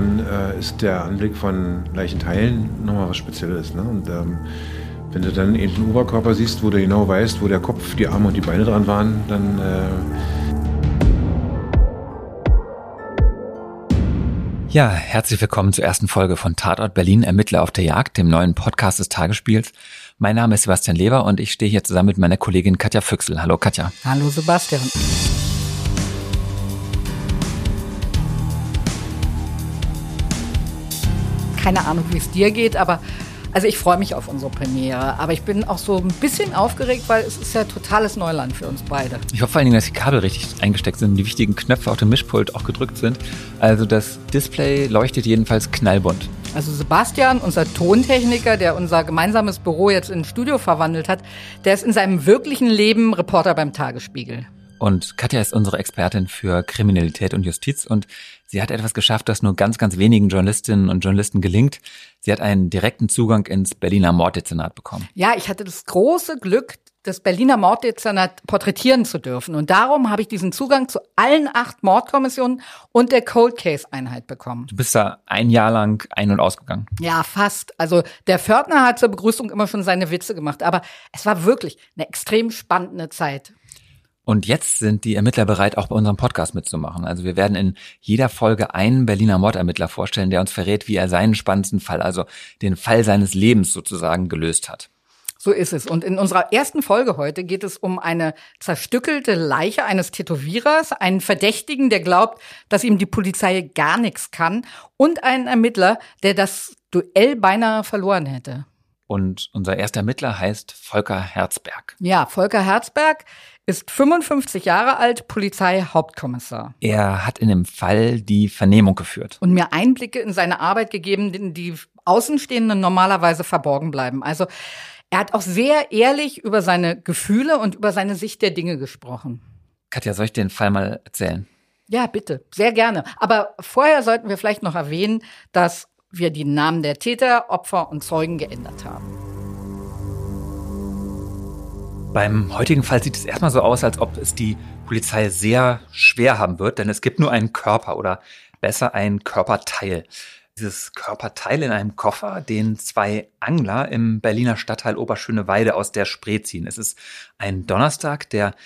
dann äh, ist der Anblick von Leichenteilen nochmal was Spezielles. Ne? Und ähm, wenn du dann eben den Oberkörper siehst, wo du genau weißt, wo der Kopf, die Arme und die Beine dran waren, dann äh, Ja, herzlich willkommen zur ersten Folge von Tatort Berlin Ermittler auf der Jagd, dem neuen Podcast des Tagesspiels. Mein Name ist Sebastian Leber und ich stehe hier zusammen mit meiner Kollegin Katja Füchsel. Hallo Katja. Hallo Sebastian. Keine Ahnung, wie es dir geht, aber also ich freue mich auf unsere Premiere, aber ich bin auch so ein bisschen aufgeregt, weil es ist ja totales Neuland für uns beide. Ich hoffe vor allen Dingen, dass die Kabel richtig eingesteckt sind und die wichtigen Knöpfe auf dem Mischpult auch gedrückt sind. Also das Display leuchtet jedenfalls knallbunt. Also Sebastian, unser Tontechniker, der unser gemeinsames Büro jetzt in ein Studio verwandelt hat, der ist in seinem wirklichen Leben Reporter beim Tagesspiegel. Und Katja ist unsere Expertin für Kriminalität und Justiz und sie hat etwas geschafft, das nur ganz, ganz wenigen Journalistinnen und Journalisten gelingt. Sie hat einen direkten Zugang ins Berliner Morddezernat bekommen. Ja, ich hatte das große Glück, das Berliner Morddezernat porträtieren zu dürfen. Und darum habe ich diesen Zugang zu allen acht Mordkommissionen und der Cold Case Einheit bekommen. Du bist da ein Jahr lang ein- und ausgegangen. Ja, fast. Also der Pförtner hat zur Begrüßung immer schon seine Witze gemacht. Aber es war wirklich eine extrem spannende Zeit. Und jetzt sind die Ermittler bereit, auch bei unserem Podcast mitzumachen. Also wir werden in jeder Folge einen Berliner Mordermittler vorstellen, der uns verrät, wie er seinen spannendsten Fall, also den Fall seines Lebens sozusagen gelöst hat. So ist es. Und in unserer ersten Folge heute geht es um eine zerstückelte Leiche eines Tätowierers, einen Verdächtigen, der glaubt, dass ihm die Polizei gar nichts kann, und einen Ermittler, der das Duell beinahe verloren hätte. Und unser erster Ermittler heißt Volker Herzberg. Ja, Volker Herzberg ist 55 Jahre alt, Polizeihauptkommissar. Er hat in dem Fall die Vernehmung geführt. Und mir Einblicke in seine Arbeit gegeben, die Außenstehenden normalerweise verborgen bleiben. Also er hat auch sehr ehrlich über seine Gefühle und über seine Sicht der Dinge gesprochen. Katja, soll ich den Fall mal erzählen? Ja, bitte, sehr gerne. Aber vorher sollten wir vielleicht noch erwähnen, dass wir die Namen der Täter, Opfer und Zeugen geändert haben. Beim heutigen Fall sieht es erstmal so aus, als ob es die Polizei sehr schwer haben wird, denn es gibt nur einen Körper oder besser ein Körperteil. Dieses Körperteil in einem Koffer, den zwei Angler im Berliner Stadtteil Oberschöneweide aus der Spree ziehen. Es ist ein Donnerstag, der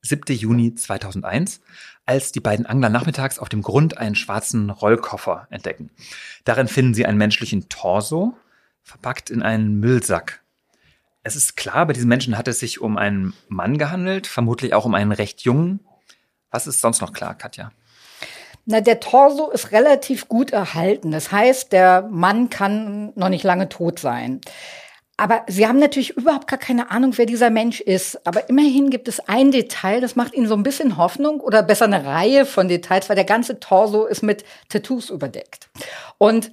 7. Juni 2001, als die beiden Angler nachmittags auf dem Grund einen schwarzen Rollkoffer entdecken. Darin finden sie einen menschlichen Torso, verpackt in einen Müllsack. Es ist klar, bei diesen Menschen hat es sich um einen Mann gehandelt, vermutlich auch um einen recht jungen. Was ist sonst noch klar, Katja? Na, der Torso ist relativ gut erhalten. Das heißt, der Mann kann noch nicht lange tot sein. Aber Sie haben natürlich überhaupt gar keine Ahnung, wer dieser Mensch ist. Aber immerhin gibt es ein Detail, das macht Ihnen so ein bisschen Hoffnung oder besser eine Reihe von Details, weil der ganze Torso ist mit Tattoos überdeckt. Und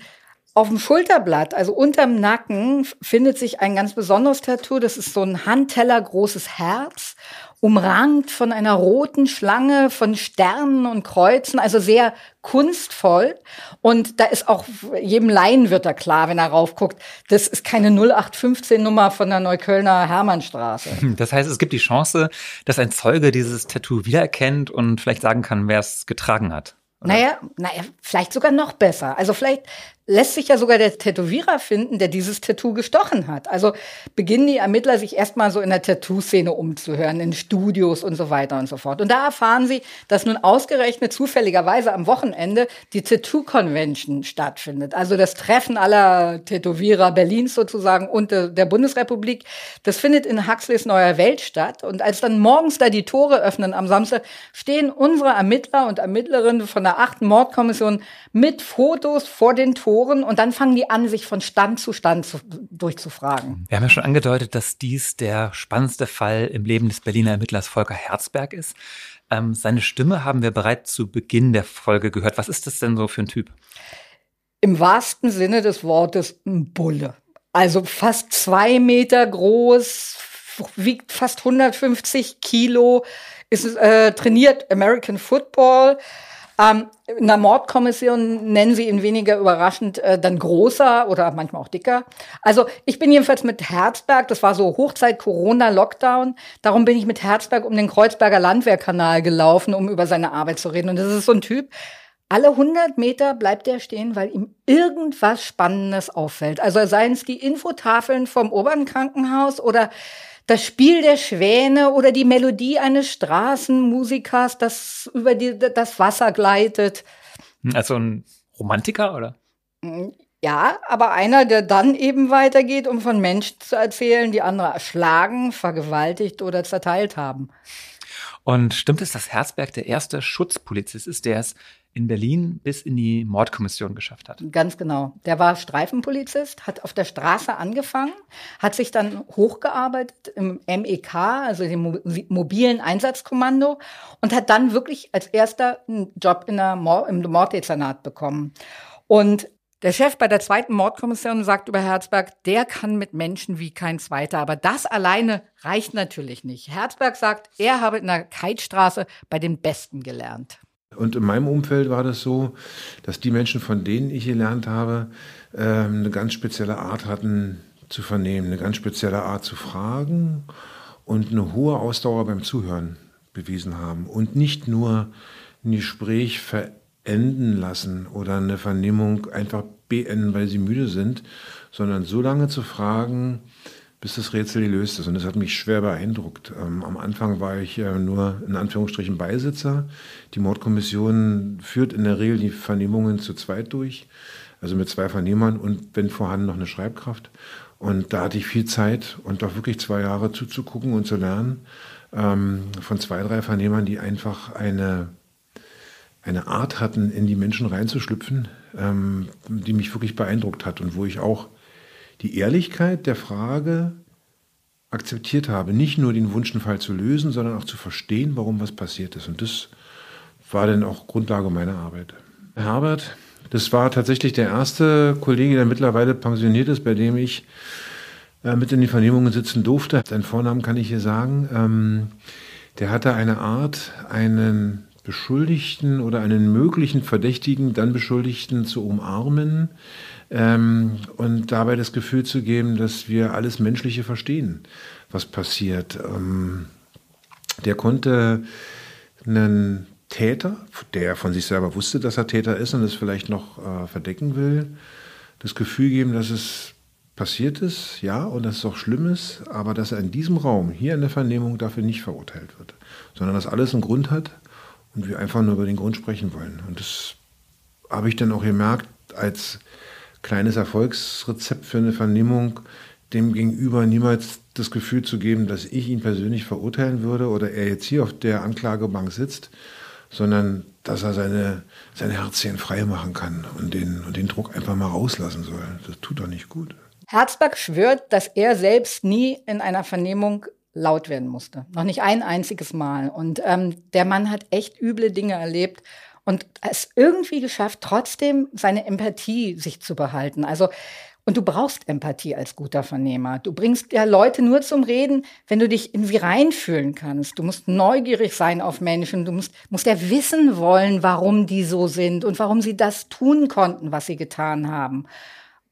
auf dem Schulterblatt, also unterm Nacken, findet sich ein ganz besonderes Tattoo. Das ist so ein Handteller großes Herz, umrankt von einer roten Schlange, von Sternen und Kreuzen, also sehr kunstvoll. Und da ist auch jedem Laien wird da klar, wenn er raufguckt, das ist keine 0815-Nummer von der Neuköllner Hermannstraße. Das heißt, es gibt die Chance, dass ein Zeuge dieses Tattoo wiedererkennt und vielleicht sagen kann, wer es getragen hat. Oder? Naja, naja, vielleicht sogar noch besser. Also vielleicht lässt sich ja sogar der Tätowierer finden, der dieses Tattoo gestochen hat. Also beginnen die Ermittler sich erstmal so in der Tattoo-Szene umzuhören, in Studios und so weiter und so fort. Und da erfahren sie, dass nun ausgerechnet zufälligerweise am Wochenende die Tattoo-Convention stattfindet. Also das Treffen aller Tätowierer Berlins sozusagen und der Bundesrepublik. Das findet in Huxleys Neuer Welt statt. Und als dann morgens da die Tore öffnen am Samstag, stehen unsere Ermittler und Ermittlerinnen von der achten Mordkommission mit Fotos vor den Toren Autoren und dann fangen die an, sich von Stand zu Stand zu, durchzufragen. Wir haben ja schon angedeutet, dass dies der spannendste Fall im Leben des Berliner Ermittlers Volker Herzberg ist. Ähm, seine Stimme haben wir bereits zu Beginn der Folge gehört. Was ist das denn so für ein Typ? Im wahrsten Sinne des Wortes ein Bulle. Also fast zwei Meter groß, wiegt fast 150 Kilo, ist äh, trainiert American Football ähm, in der Mordkommission nennen sie ihn weniger überraschend äh, dann großer oder manchmal auch dicker. Also ich bin jedenfalls mit Herzberg, das war so Hochzeit Corona Lockdown, darum bin ich mit Herzberg um den Kreuzberger Landwehrkanal gelaufen, um über seine Arbeit zu reden. Und das ist so ein Typ, alle 100 Meter bleibt er stehen, weil ihm irgendwas Spannendes auffällt. Also seien es die Infotafeln vom oberen Krankenhaus oder das Spiel der Schwäne oder die Melodie eines Straßenmusikers, das über die, das Wasser gleitet. Hm, also ein Romantiker, oder? Hm, ja, aber einer, der dann eben weitergeht, um von Menschen zu erzählen, die andere erschlagen, vergewaltigt oder zerteilt haben. Und stimmt es, dass Herzberg der erste Schutzpolizist ist, der es in Berlin bis in die Mordkommission geschafft hat? Ganz genau. Der war Streifenpolizist, hat auf der Straße angefangen, hat sich dann hochgearbeitet im MEK, also dem mobilen Einsatzkommando, und hat dann wirklich als erster einen Job in der Mord, im Morddezernat bekommen. Und der Chef bei der zweiten Mordkommission sagt über Herzberg, der kann mit Menschen wie kein zweiter. Aber das alleine reicht natürlich nicht. Herzberg sagt, er habe in der Keitstraße bei den Besten gelernt. Und in meinem Umfeld war das so, dass die Menschen, von denen ich gelernt habe, ähm, eine ganz spezielle Art hatten zu vernehmen, eine ganz spezielle Art zu fragen und eine hohe Ausdauer beim Zuhören bewiesen haben. Und nicht nur ein Gespräch verändern enden lassen oder eine Vernehmung einfach beenden, weil sie müde sind, sondern so lange zu fragen, bis das Rätsel gelöst ist. Und das hat mich schwer beeindruckt. Ähm, am Anfang war ich äh, nur in Anführungsstrichen Beisitzer. Die Mordkommission führt in der Regel die Vernehmungen zu zweit durch, also mit zwei Vernehmern und wenn vorhanden noch eine Schreibkraft. Und da hatte ich viel Zeit und auch wirklich zwei Jahre zuzugucken und zu lernen ähm, von zwei, drei Vernehmern, die einfach eine eine Art hatten, in die Menschen reinzuschlüpfen, ähm, die mich wirklich beeindruckt hat und wo ich auch die Ehrlichkeit der Frage akzeptiert habe, nicht nur den Wunsch, einen Fall zu lösen, sondern auch zu verstehen, warum was passiert ist. Und das war dann auch Grundlage meiner Arbeit. Herbert, das war tatsächlich der erste Kollege, der mittlerweile pensioniert ist, bei dem ich äh, mit in die Vernehmungen sitzen durfte. Seinen Vornamen kann ich hier sagen. Ähm, der hatte eine Art, einen Beschuldigten oder einen möglichen Verdächtigen, dann Beschuldigten zu umarmen ähm, und dabei das Gefühl zu geben, dass wir alles Menschliche verstehen, was passiert. Ähm, der konnte einen Täter, der von sich selber wusste, dass er Täter ist und es vielleicht noch äh, verdecken will, das Gefühl geben, dass es passiert ist, ja, und dass es auch schlimm ist, aber dass er in diesem Raum, hier in der Vernehmung, dafür nicht verurteilt wird, sondern dass alles einen Grund hat und wir einfach nur über den Grund sprechen wollen. Und das habe ich dann auch gemerkt als kleines Erfolgsrezept für eine Vernehmung, dem Gegenüber niemals das Gefühl zu geben, dass ich ihn persönlich verurteilen würde oder er jetzt hier auf der Anklagebank sitzt, sondern dass er seine, sein Herzchen frei machen kann und den, und den Druck einfach mal rauslassen soll. Das tut doch nicht gut. Herzberg schwört, dass er selbst nie in einer Vernehmung laut werden musste. Noch nicht ein einziges Mal. Und ähm, der Mann hat echt üble Dinge erlebt und es irgendwie geschafft, trotzdem seine Empathie sich zu behalten. Also und du brauchst Empathie als guter Vernehmer. Du bringst ja Leute nur zum Reden, wenn du dich in sie reinfühlen kannst. Du musst neugierig sein auf Menschen. Du musst, musst ja wissen wollen, warum die so sind und warum sie das tun konnten, was sie getan haben.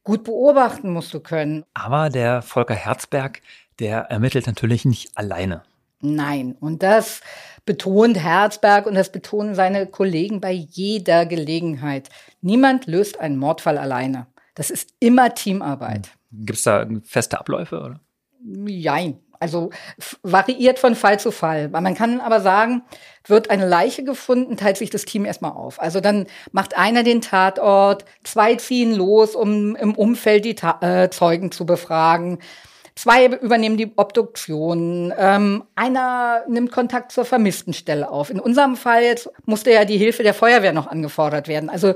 Gut beobachten musst du können. Aber der Volker Herzberg, der ermittelt natürlich nicht alleine. Nein, und das betont Herzberg und das betonen seine Kollegen bei jeder Gelegenheit. Niemand löst einen Mordfall alleine. Das ist immer Teamarbeit. Gibt es da feste Abläufe? Oder? Jein. Also variiert von Fall zu Fall. Man kann aber sagen, wird eine Leiche gefunden, teilt sich das Team erstmal auf. Also dann macht einer den Tatort, zwei ziehen los, um im Umfeld die Ta äh, Zeugen zu befragen. Zwei übernehmen die Obduktion. Ähm, einer nimmt Kontakt zur Vermisstenstelle auf. In unserem Fall jetzt musste ja die Hilfe der Feuerwehr noch angefordert werden. Also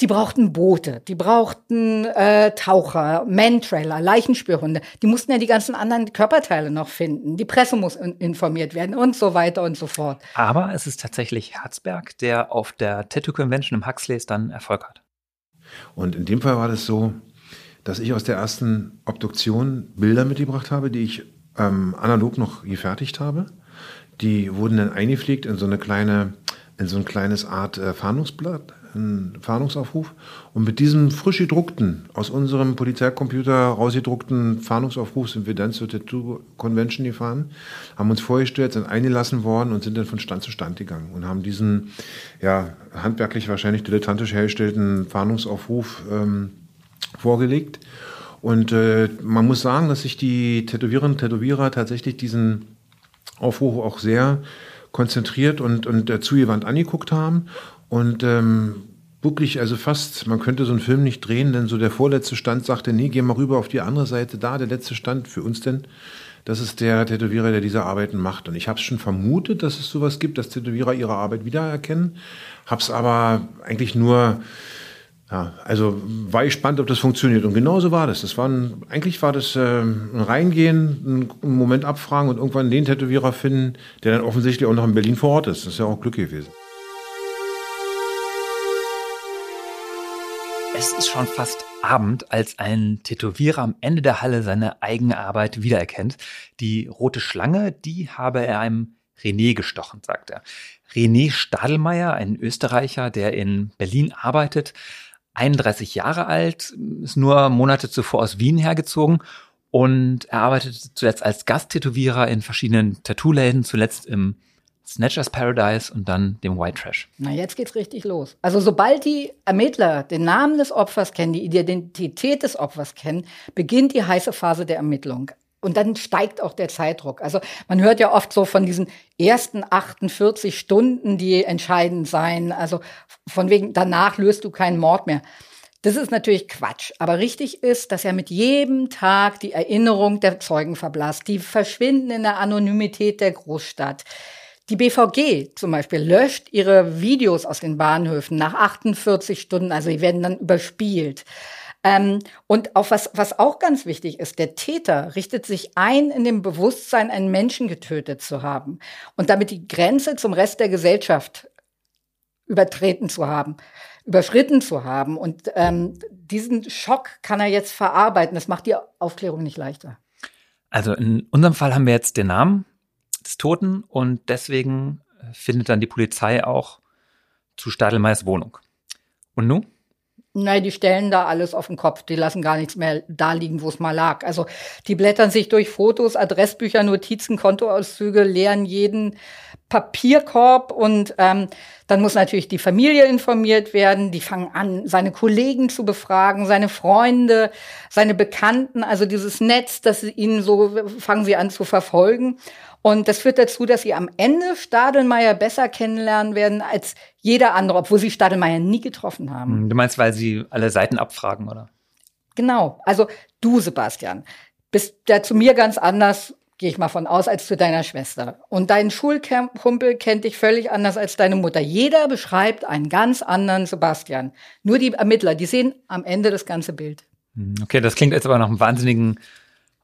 die brauchten Boote, die brauchten äh, Taucher, Mantrailer, Leichenspürhunde. Die mussten ja die ganzen anderen Körperteile noch finden. Die Presse muss in informiert werden und so weiter und so fort. Aber es ist tatsächlich Herzberg, der auf der Tattoo Convention im Huxleys dann Erfolg hat. Und in dem Fall war das so, dass ich aus der ersten Obduktion Bilder mitgebracht habe, die ich ähm, analog noch gefertigt habe. Die wurden dann eingepflegt in so eine kleine, in so ein kleines Art äh, Fahndungsblatt, einen Fahndungsaufruf. Und mit diesem frisch gedruckten, aus unserem Polizeicomputer rausgedruckten Fahndungsaufruf sind wir dann zur Tattoo Convention gefahren, haben uns vorgestellt, sind eingelassen worden und sind dann von Stand zu Stand gegangen und haben diesen, ja, handwerklich wahrscheinlich dilettantisch hergestellten Fahndungsaufruf ähm, vorgelegt. Und äh, man muss sagen, dass sich die Tätowiererinnen und Tätowierer tatsächlich diesen Aufruf auch sehr konzentriert und, und äh, zugewandt angeguckt haben. Und ähm, wirklich, also fast, man könnte so einen Film nicht drehen, denn so der vorletzte Stand sagte, nee, geh mal rüber auf die andere Seite, da, der letzte Stand für uns denn. Das ist der Tätowierer, der diese Arbeiten macht. Und ich habe schon vermutet, dass es sowas gibt, dass Tätowierer ihre Arbeit wiedererkennen. Habe es aber eigentlich nur ja, also war ich spannend, ob das funktioniert. Und genauso war das. Das war ein, eigentlich war das äh, ein Reingehen, einen Moment abfragen und irgendwann den Tätowierer finden, der dann offensichtlich auch noch in Berlin vor Ort ist. Das ist ja auch Glück gewesen. Es ist schon fast Abend, als ein Tätowierer am Ende der Halle seine eigene Arbeit wiedererkennt. Die rote Schlange, die habe er einem René gestochen, sagt er. René Stadelmeier, ein Österreicher, der in Berlin arbeitet, 31 Jahre alt, ist nur Monate zuvor aus Wien hergezogen und er arbeitete zuletzt als Gasttätowierer in verschiedenen Tattoo-Läden, zuletzt im Snatchers Paradise und dann dem White Trash. Na, jetzt geht's richtig los. Also sobald die Ermittler den Namen des Opfers kennen, die Identität des Opfers kennen, beginnt die heiße Phase der Ermittlung. Und dann steigt auch der Zeitdruck. Also man hört ja oft so von diesen ersten 48 Stunden, die entscheidend seien. Also von wegen, danach löst du keinen Mord mehr. Das ist natürlich Quatsch. Aber richtig ist, dass ja mit jedem Tag die Erinnerung der Zeugen verblasst. Die verschwinden in der Anonymität der Großstadt. Die BVG zum Beispiel löscht ihre Videos aus den Bahnhöfen nach 48 Stunden. Also die werden dann überspielt. Ähm, und auch was, was auch ganz wichtig ist, der Täter richtet sich ein in dem Bewusstsein, einen Menschen getötet zu haben und damit die Grenze zum Rest der Gesellschaft übertreten zu haben, überschritten zu haben. Und ähm, diesen Schock kann er jetzt verarbeiten. Das macht die Aufklärung nicht leichter. Also in unserem Fall haben wir jetzt den Namen des Toten und deswegen äh, findet dann die Polizei auch zu Stadelmeiers Wohnung. Und nun? Nein, die stellen da alles auf den Kopf. Die lassen gar nichts mehr da liegen, wo es mal lag. Also die blättern sich durch Fotos, Adressbücher, Notizen, Kontoauszüge, leeren jeden Papierkorb und ähm, dann muss natürlich die Familie informiert werden. Die fangen an, seine Kollegen zu befragen, seine Freunde, seine Bekannten, also dieses Netz, das ihnen so fangen sie an zu verfolgen. Und das führt dazu, dass sie am Ende Stadelmeier besser kennenlernen werden als jeder andere, obwohl sie Stadelmeier nie getroffen haben. Hm, du meinst, weil sie alle Seiten abfragen, oder? Genau. Also du, Sebastian, bist ja zu mir ganz anders, gehe ich mal von aus, als zu deiner Schwester. Und dein Schulkumpel kennt dich völlig anders als deine Mutter. Jeder beschreibt einen ganz anderen Sebastian. Nur die Ermittler, die sehen am Ende das ganze Bild. Hm, okay, das klingt jetzt aber nach einem wahnsinnigen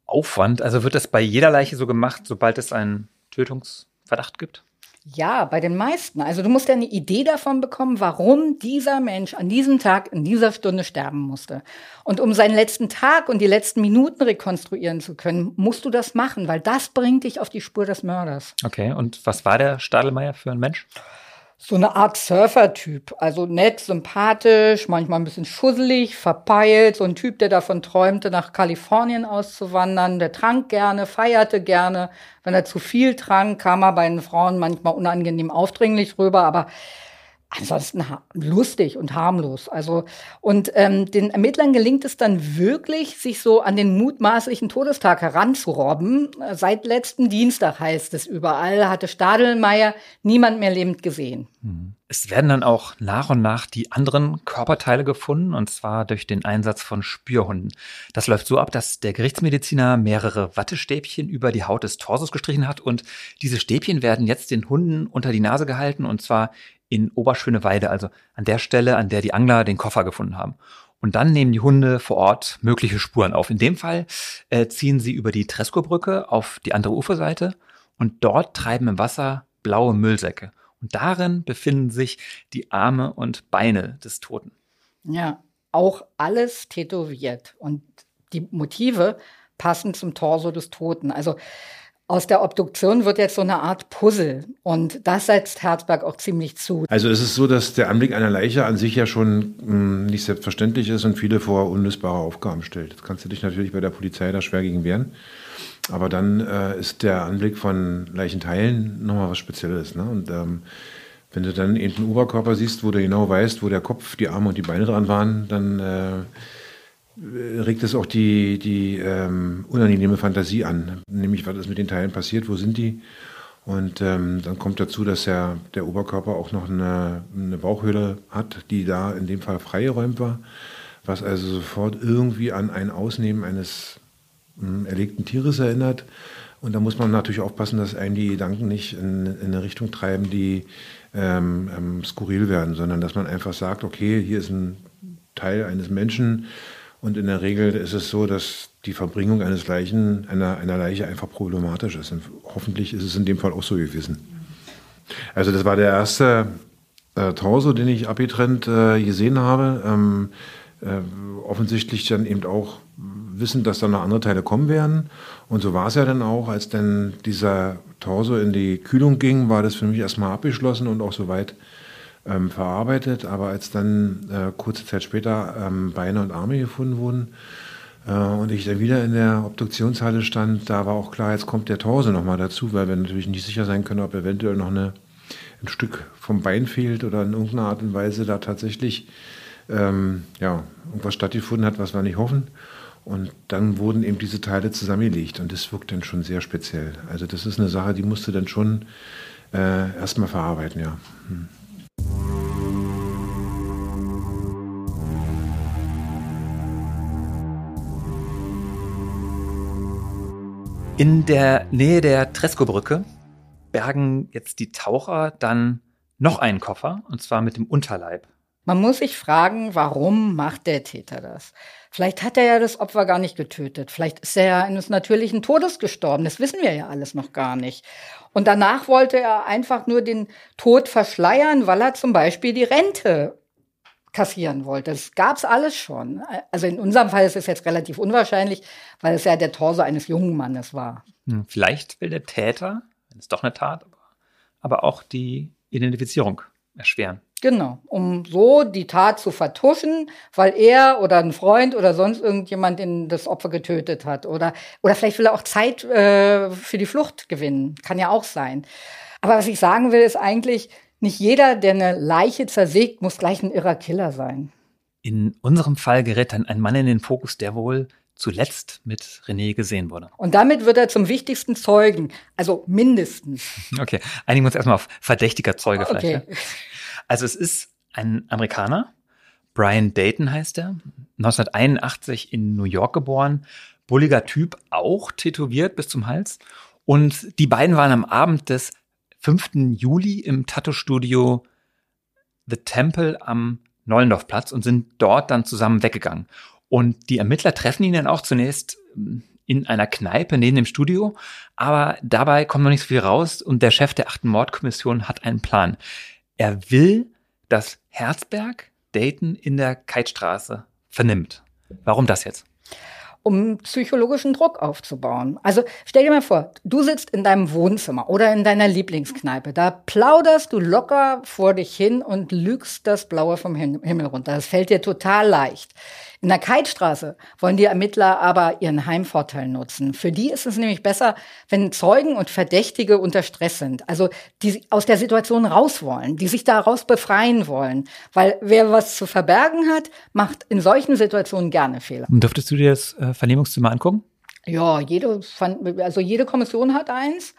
Aufwand? Also wird das bei jeder Leiche so gemacht, sobald es einen Tötungsverdacht gibt? Ja, bei den meisten. Also du musst ja eine Idee davon bekommen, warum dieser Mensch an diesem Tag in dieser Stunde sterben musste. Und um seinen letzten Tag und die letzten Minuten rekonstruieren zu können, musst du das machen, weil das bringt dich auf die Spur des Mörders. Okay, und was war der Stadelmeier für ein Mensch? So eine Art Surfer-Typ. Also nett, sympathisch, manchmal ein bisschen schusselig, verpeilt. So ein Typ, der davon träumte, nach Kalifornien auszuwandern. Der trank gerne, feierte gerne. Wenn er zu viel trank, kam er bei den Frauen manchmal unangenehm aufdringlich rüber. Aber ansonsten lustig und harmlos. Also und ähm, den Ermittlern gelingt es dann wirklich, sich so an den mutmaßlichen Todestag heranzurobben. Seit letzten Dienstag heißt es überall, hatte Stadelmeier niemand mehr lebend gesehen. Hm. Es werden dann auch nach und nach die anderen Körperteile gefunden, und zwar durch den Einsatz von Spürhunden. Das läuft so ab, dass der Gerichtsmediziner mehrere Wattestäbchen über die Haut des Torsos gestrichen hat und diese Stäbchen werden jetzt den Hunden unter die Nase gehalten und zwar in Oberschöneweide, also an der Stelle, an der die Angler den Koffer gefunden haben. Und dann nehmen die Hunde vor Ort mögliche Spuren auf. In dem Fall äh, ziehen sie über die Tresco-Brücke auf die andere Uferseite und dort treiben im Wasser blaue Müllsäcke. Und darin befinden sich die Arme und Beine des Toten. Ja, auch alles tätowiert. Und die Motive passen zum Torso des Toten. Also aus der Obduktion wird jetzt so eine Art Puzzle. Und das setzt Herzberg auch ziemlich zu. Also es ist so, dass der Anblick einer Leiche an sich ja schon mh, hm, nicht selbstverständlich ist und viele vor unlösbare Aufgaben stellt. Das kannst du dich natürlich bei der Polizei da schwer gegen wehren. Aber dann äh, ist der Anblick von Leichenteilen nochmal was Spezielles. Ne? Und ähm, wenn du dann eben einen Oberkörper siehst, wo du genau weißt, wo der Kopf, die Arme und die Beine dran waren, dann äh, regt es auch die, die ähm, unangenehme Fantasie an. Nämlich, was ist mit den Teilen passiert, wo sind die? Und ähm, dann kommt dazu, dass ja der Oberkörper auch noch eine, eine Bauchhöhle hat, die da in dem Fall freigeräumt war, was also sofort irgendwie an ein Ausnehmen eines erlegten Tieres erinnert. Und da muss man natürlich aufpassen, dass einen die Gedanken nicht in, in eine Richtung treiben, die ähm, ähm, skurril werden, sondern dass man einfach sagt, okay, hier ist ein Teil eines Menschen und in der Regel ist es so, dass die Verbringung eines Leichen, einer, einer Leiche einfach problematisch ist. Und hoffentlich ist es in dem Fall auch so gewesen. Also das war der erste äh, Torso, den ich abgetrennt äh, gesehen habe. Ähm, äh, offensichtlich dann eben auch wissen, dass da noch andere Teile kommen werden. Und so war es ja dann auch, als dann dieser Torso in die Kühlung ging, war das für mich erstmal abgeschlossen und auch soweit ähm, verarbeitet. Aber als dann äh, kurze Zeit später ähm, Beine und Arme gefunden wurden äh, und ich dann wieder in der Obduktionshalle stand, da war auch klar, jetzt kommt der Torso nochmal dazu, weil wir natürlich nicht sicher sein können, ob eventuell noch eine, ein Stück vom Bein fehlt oder in irgendeiner Art und Weise da tatsächlich ähm, ja, irgendwas stattgefunden hat, was wir nicht hoffen. Und dann wurden eben diese Teile zusammengelegt und das wirkt dann schon sehr speziell. Also das ist eine Sache, die musste dann schon äh, erstmal verarbeiten, ja. Hm. In der Nähe der Tresco-Brücke bergen jetzt die Taucher dann noch einen Koffer, und zwar mit dem Unterleib. Man muss sich fragen, warum macht der Täter das? Vielleicht hat er ja das Opfer gar nicht getötet. Vielleicht ist er ja eines natürlichen Todes gestorben. Das wissen wir ja alles noch gar nicht. Und danach wollte er einfach nur den Tod verschleiern, weil er zum Beispiel die Rente kassieren wollte. Das gab's alles schon. Also in unserem Fall ist es jetzt relativ unwahrscheinlich, weil es ja der Torso eines jungen Mannes war. Hm, vielleicht will der Täter, wenn es doch eine Tat, aber auch die Identifizierung erschweren. Genau, um so die Tat zu vertuschen, weil er oder ein Freund oder sonst irgendjemand in das Opfer getötet hat. Oder, oder vielleicht will er auch Zeit äh, für die Flucht gewinnen. Kann ja auch sein. Aber was ich sagen will, ist eigentlich, nicht jeder, der eine Leiche zersägt, muss gleich ein irrer Killer sein. In unserem Fall gerät dann ein Mann in den Fokus, der wohl zuletzt mit René gesehen wurde. Und damit wird er zum wichtigsten Zeugen, also mindestens. Okay, einigen wir uns erstmal auf verdächtiger Zeuge okay. vielleicht. Ja? Also es ist ein Amerikaner, Brian Dayton heißt er, 1981 in New York geboren, bulliger Typ, auch tätowiert bis zum Hals. Und die beiden waren am Abend des 5. Juli im Tattoo-Studio The Temple am Nollendorfplatz und sind dort dann zusammen weggegangen. Und die Ermittler treffen ihn dann auch zunächst ähm, in einer Kneipe neben dem Studio, aber dabei kommt noch nicht so viel raus und der Chef der achten Mordkommission hat einen Plan. Er will, dass Herzberg Dayton in der Keitstraße vernimmt. Warum das jetzt? um psychologischen Druck aufzubauen. Also stell dir mal vor, du sitzt in deinem Wohnzimmer oder in deiner Lieblingskneipe. Da plauderst du locker vor dich hin und lügst das Blaue vom Himmel runter. Das fällt dir total leicht. In der Keitstraße wollen die Ermittler aber ihren Heimvorteil nutzen. Für die ist es nämlich besser, wenn Zeugen und Verdächtige unter Stress sind, also die aus der Situation raus wollen, die sich daraus befreien wollen. Weil wer was zu verbergen hat, macht in solchen Situationen gerne Fehler. Dürftest du dir das äh, Vernehmungszimmer angucken? Ja, jede, also jede Kommission hat eins.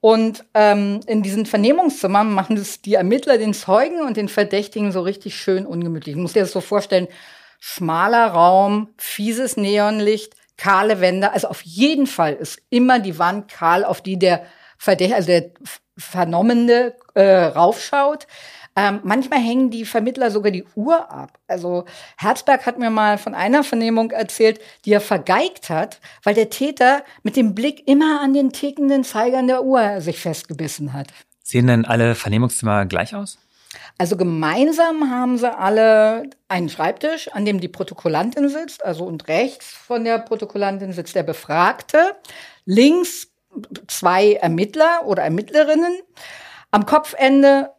Und ähm, in diesen Vernehmungszimmern machen das die Ermittler den Zeugen und den Verdächtigen so richtig schön ungemütlich. Ich muss dir das so vorstellen, schmaler Raum, fieses Neonlicht, kahle Wände. Also auf jeden Fall ist immer die Wand kahl, auf die der Verdächtige, also der Vernommene äh, raufschaut. Ähm, manchmal hängen die Vermittler sogar die Uhr ab. Also Herzberg hat mir mal von einer Vernehmung erzählt, die er vergeigt hat, weil der Täter mit dem Blick immer an den tickenden Zeigern der Uhr sich festgebissen hat. Sehen denn alle Vernehmungszimmer gleich aus? Also gemeinsam haben sie alle einen Schreibtisch, an dem die Protokollantin sitzt, also und rechts von der Protokollantin sitzt der Befragte. Links zwei Ermittler oder Ermittlerinnen. Am Kopfende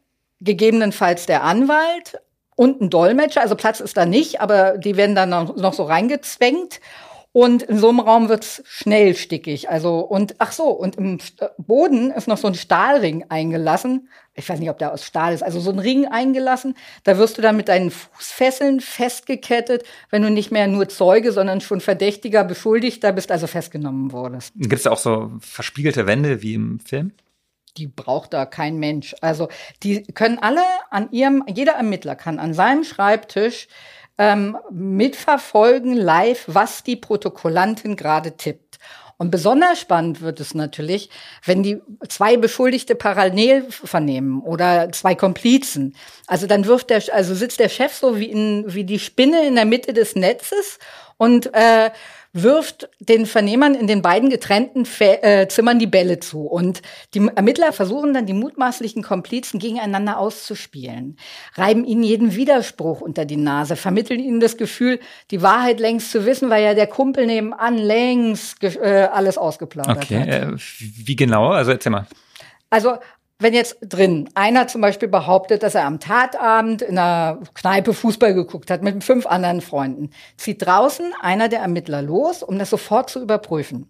gegebenenfalls der Anwalt und ein Dolmetscher. Also Platz ist da nicht, aber die werden dann noch, so reingezwängt. Und in so einem Raum wird's schnell stickig. Also, und ach so, und im Boden ist noch so ein Stahlring eingelassen. Ich weiß nicht, ob der aus Stahl ist. Also so ein Ring eingelassen. Da wirst du dann mit deinen Fußfesseln festgekettet, wenn du nicht mehr nur Zeuge, sondern schon Verdächtiger, Beschuldigter bist, also festgenommen wurdest. Gibt es auch so verspiegelte Wände wie im Film? die braucht da kein Mensch. Also die können alle an ihrem, jeder Ermittler kann an seinem Schreibtisch ähm, mitverfolgen live, was die Protokollantin gerade tippt. Und besonders spannend wird es natürlich, wenn die zwei Beschuldigte parallel vernehmen oder zwei Komplizen. Also dann wirft der, also sitzt der Chef so wie in, wie die Spinne in der Mitte des Netzes und äh, wirft den Vernehmern in den beiden getrennten Fe äh, Zimmern die Bälle zu. Und die Ermittler versuchen dann, die mutmaßlichen Komplizen gegeneinander auszuspielen, reiben ihnen jeden Widerspruch unter die Nase, vermitteln ihnen das Gefühl, die Wahrheit längst zu wissen, weil ja der Kumpel nebenan längst äh, alles ausgeplaudert okay. hat. Äh, wie genau? Also erzähl mal. Also wenn jetzt drin einer zum Beispiel behauptet, dass er am Tatabend in einer Kneipe Fußball geguckt hat mit fünf anderen Freunden, zieht draußen einer der Ermittler los, um das sofort zu überprüfen.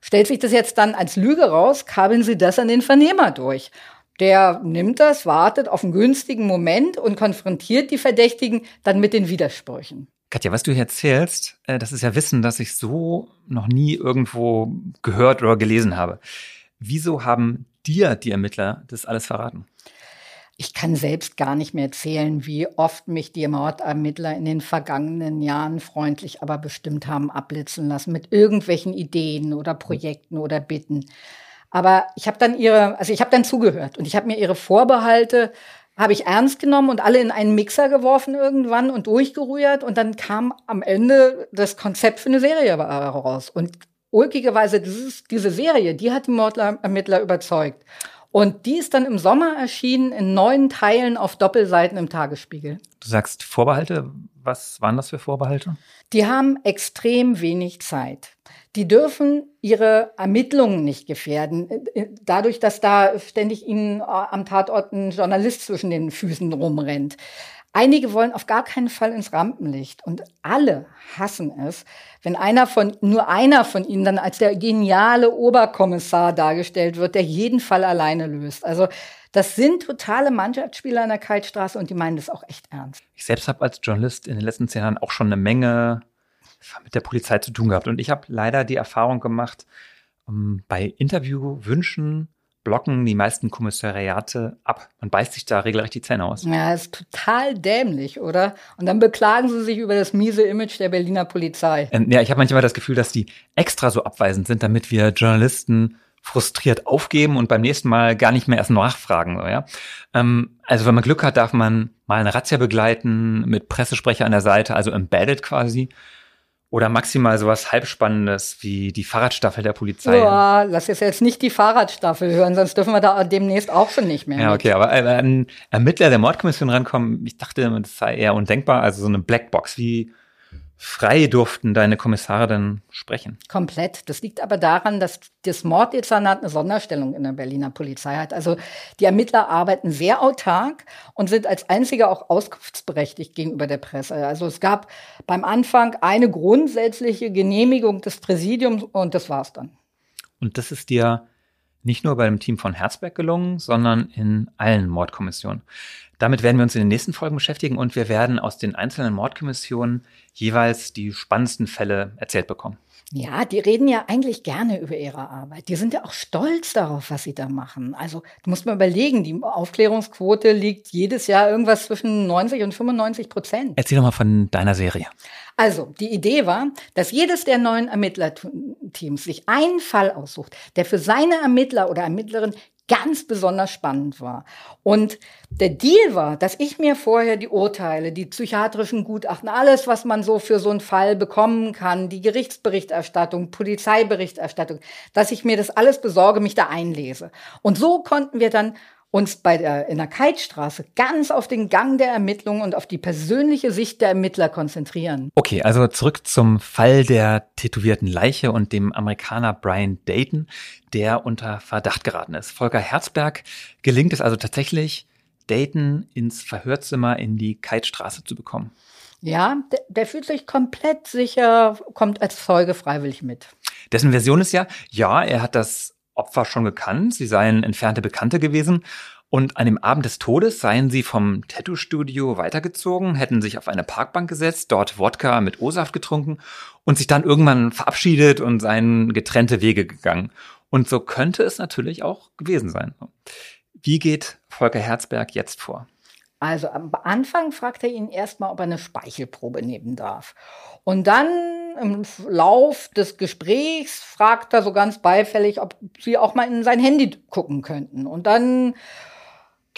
Stellt sich das jetzt dann als Lüge raus, kabeln sie das an den Vernehmer durch. Der nimmt das, wartet auf einen günstigen Moment und konfrontiert die Verdächtigen dann mit den Widersprüchen. Katja, was du hier erzählst, äh, das ist ja Wissen, das ich so noch nie irgendwo gehört oder gelesen habe. Wieso haben dir die Ermittler das alles verraten? Ich kann selbst gar nicht mehr erzählen, wie oft mich die Mordermittler in den vergangenen Jahren freundlich, aber bestimmt haben abblitzen lassen mit irgendwelchen Ideen oder Projekten oder Bitten. Aber ich habe dann ihre, also ich habe dann zugehört und ich habe mir ihre Vorbehalte habe ich ernst genommen und alle in einen Mixer geworfen irgendwann und durchgerührt und dann kam am Ende das Konzept für eine Serie raus. Und ulkigerweise, dieses, diese Serie, die hat die Mordermittler überzeugt. Und die ist dann im Sommer erschienen in neun Teilen auf Doppelseiten im Tagesspiegel. Du sagst Vorbehalte. Was waren das für Vorbehalte? Die haben extrem wenig Zeit. Die dürfen ihre Ermittlungen nicht gefährden. Dadurch, dass da ständig ihnen am Tatort ein Journalist zwischen den Füßen rumrennt. Einige wollen auf gar keinen Fall ins Rampenlicht und alle hassen es, wenn einer von, nur einer von ihnen dann als der geniale Oberkommissar dargestellt wird, der jeden Fall alleine löst. Also das sind totale Mannschaftsspieler an der Kaltstraße und die meinen das auch echt ernst. Ich selbst habe als Journalist in den letzten zehn Jahren auch schon eine Menge mit der Polizei zu tun gehabt und ich habe leider die Erfahrung gemacht, um, bei Interviewwünschen blocken die meisten Kommissariate ab. Man beißt sich da regelrecht die Zähne aus. Ja, ist total dämlich, oder? Und dann beklagen sie sich über das miese Image der Berliner Polizei. Ähm, ja, ich habe manchmal das Gefühl, dass die extra so abweisend sind, damit wir Journalisten frustriert aufgeben und beim nächsten Mal gar nicht mehr erst nachfragen. Ja? Ähm, also wenn man Glück hat, darf man mal eine Razzia begleiten mit Pressesprecher an der Seite, also embedded quasi. Oder maximal sowas Halbspannendes wie die Fahrradstaffel der Polizei. Ja, lass jetzt nicht die Fahrradstaffel hören, sonst dürfen wir da demnächst auch schon nicht mehr. Ja, okay, aber ein Ermittler der Mordkommission rankommen, ich dachte, das sei eher undenkbar, also so eine Blackbox. Wie frei durften deine Kommissare denn sprechen? Komplett. Das liegt aber daran, dass das Morddezernat eine Sonderstellung in der Berliner Polizei hat. Also die Ermittler arbeiten sehr autark und sind als einzige auch auskunftsberechtigt gegenüber der Presse. Also es gab beim Anfang eine grundsätzliche Genehmigung des Präsidiums und das war's dann. Und das ist dir nicht nur beim Team von Herzberg gelungen, sondern in allen Mordkommissionen. Damit werden wir uns in den nächsten Folgen beschäftigen und wir werden aus den einzelnen Mordkommissionen jeweils die spannendsten Fälle erzählt bekommen. Ja, die reden ja eigentlich gerne über ihre Arbeit. Die sind ja auch stolz darauf, was sie da machen. Also, du musst mal überlegen, die Aufklärungsquote liegt jedes Jahr irgendwas zwischen 90 und 95 Prozent. Erzähl doch mal von deiner Serie. Also, die Idee war, dass jedes der neuen Ermittlerteams sich einen Fall aussucht, der für seine Ermittler oder Ermittlerin ganz besonders spannend war. Und der Deal war, dass ich mir vorher die Urteile, die psychiatrischen Gutachten, alles, was man so für so einen Fall bekommen kann, die Gerichtsberichterstattung, Polizeiberichterstattung, dass ich mir das alles besorge, mich da einlese. Und so konnten wir dann uns bei der, in der Keitstraße ganz auf den Gang der Ermittlungen und auf die persönliche Sicht der Ermittler konzentrieren. Okay, also zurück zum Fall der tätowierten Leiche und dem Amerikaner Brian Dayton, der unter Verdacht geraten ist. Volker Herzberg gelingt es also tatsächlich, Dayton ins Verhörzimmer in die Keitstraße zu bekommen. Ja, der, der fühlt sich komplett sicher, kommt als Zeuge freiwillig mit. Dessen Version ist ja, ja, er hat das Opfer schon gekannt, sie seien entfernte Bekannte gewesen und an dem Abend des Todes seien sie vom Tattoo-Studio weitergezogen, hätten sich auf eine Parkbank gesetzt, dort Wodka mit O-Saft getrunken und sich dann irgendwann verabschiedet und seinen getrennte Wege gegangen. Und so könnte es natürlich auch gewesen sein. Wie geht Volker Herzberg jetzt vor? Also am Anfang fragt er ihn erstmal, ob er eine Speichelprobe nehmen darf. Und dann im Lauf des Gesprächs fragt er so ganz beifällig, ob sie auch mal in sein Handy gucken könnten. Und dann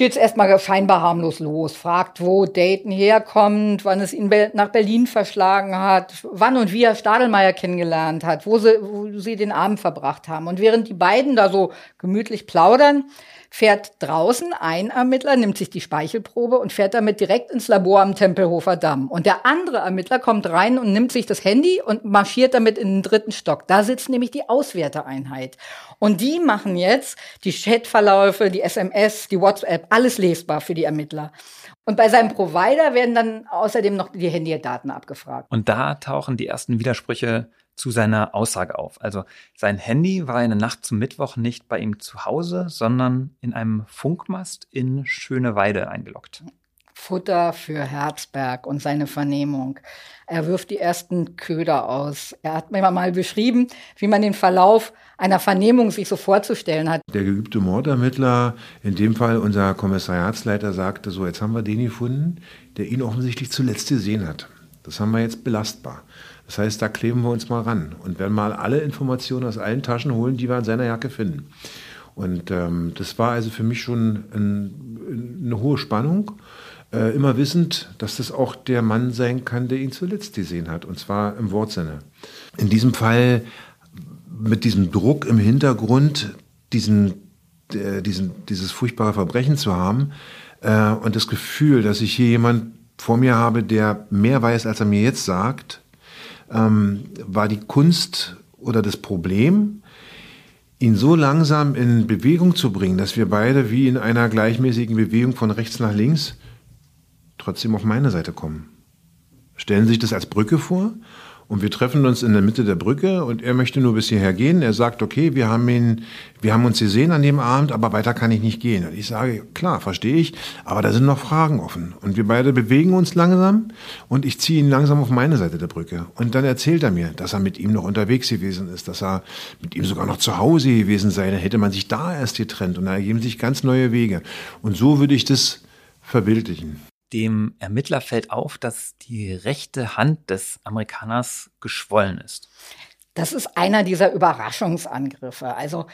geht es erstmal scheinbar harmlos los. Fragt, wo Dayton herkommt, wann es ihn nach Berlin verschlagen hat, wann und wie er Stadelmeier kennengelernt hat, wo sie, wo sie den Abend verbracht haben. Und während die beiden da so gemütlich plaudern, fährt draußen ein Ermittler, nimmt sich die Speichelprobe und fährt damit direkt ins Labor am Tempelhofer Damm. Und der andere Ermittler kommt rein und nimmt sich das Handy und marschiert damit in den dritten Stock. Da sitzt nämlich die Auswerteeinheit. Und die machen jetzt die Chatverläufe, die SMS, die WhatsApp, alles lesbar für die Ermittler. Und bei seinem Provider werden dann außerdem noch die Handydaten abgefragt. Und da tauchen die ersten Widersprüche zu seiner Aussage auf. Also sein Handy war in der Nacht zum Mittwoch nicht bei ihm zu Hause, sondern in einem Funkmast in Schöneweide eingeloggt. Futter für Herzberg und seine Vernehmung. Er wirft die ersten Köder aus. Er hat mir mal beschrieben, wie man den Verlauf einer Vernehmung sich so vorzustellen hat. Der geübte Mordermittler, in dem Fall unser Kommissariatsleiter, sagte so, jetzt haben wir den gefunden, der ihn offensichtlich zuletzt gesehen hat. Das haben wir jetzt belastbar. Das heißt, da kleben wir uns mal ran und werden mal alle Informationen aus allen Taschen holen, die wir in seiner Jacke finden. Und ähm, das war also für mich schon ein, eine hohe Spannung, äh, immer wissend, dass das auch der Mann sein kann, der ihn zuletzt gesehen hat, und zwar im Wortsinne. In diesem Fall mit diesem Druck im Hintergrund, diesen, äh, diesen, dieses furchtbare Verbrechen zu haben äh, und das Gefühl, dass ich hier jemand vor mir habe, der mehr weiß, als er mir jetzt sagt, ähm, war die Kunst oder das Problem, ihn so langsam in Bewegung zu bringen, dass wir beide wie in einer gleichmäßigen Bewegung von rechts nach links trotzdem auf meine Seite kommen. Stellen Sie sich das als Brücke vor und wir treffen uns in der Mitte der Brücke und er möchte nur bis hierher gehen. Er sagt, okay, wir haben ihn, wir haben uns gesehen an dem Abend, aber weiter kann ich nicht gehen. Und ich sage, klar, verstehe ich, aber da sind noch Fragen offen. Und wir beide bewegen uns langsam und ich ziehe ihn langsam auf meine Seite der Brücke. Und dann erzählt er mir, dass er mit ihm noch unterwegs gewesen ist, dass er mit ihm sogar noch zu Hause gewesen sei. Dann hätte man sich da erst getrennt und da ergeben sich ganz neue Wege. Und so würde ich das verbildlichen. Dem Ermittler fällt auf, dass die rechte Hand des Amerikaners geschwollen ist. Das ist einer dieser Überraschungsangriffe. Also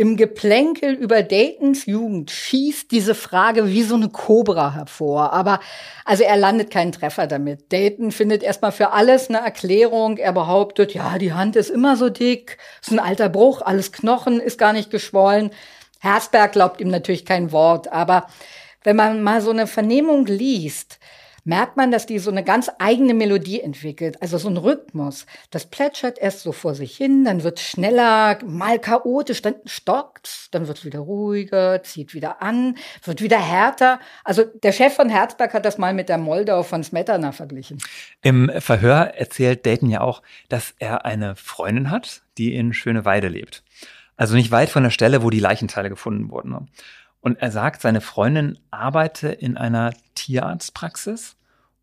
im Geplänkel über Daytons Jugend schießt diese Frage wie so eine Kobra hervor. Aber also er landet keinen Treffer damit. Dayton findet erstmal für alles eine Erklärung. Er behauptet, ja, die Hand ist immer so dick, ist ein alter Bruch, alles Knochen ist gar nicht geschwollen. Herzberg glaubt ihm natürlich kein Wort, aber wenn man mal so eine Vernehmung liest, merkt man, dass die so eine ganz eigene Melodie entwickelt, also so ein Rhythmus. Das plätschert erst so vor sich hin, dann wird schneller, mal chaotisch, dann stockt, dann wird wieder ruhiger, zieht wieder an, wird wieder härter. Also der Chef von Herzberg hat das mal mit der Moldau von Smetana verglichen. Im Verhör erzählt Dayton ja auch, dass er eine Freundin hat, die in Schöneweide lebt. Also nicht weit von der Stelle, wo die Leichenteile gefunden wurden. Und er sagt, seine Freundin arbeite in einer Tierarztpraxis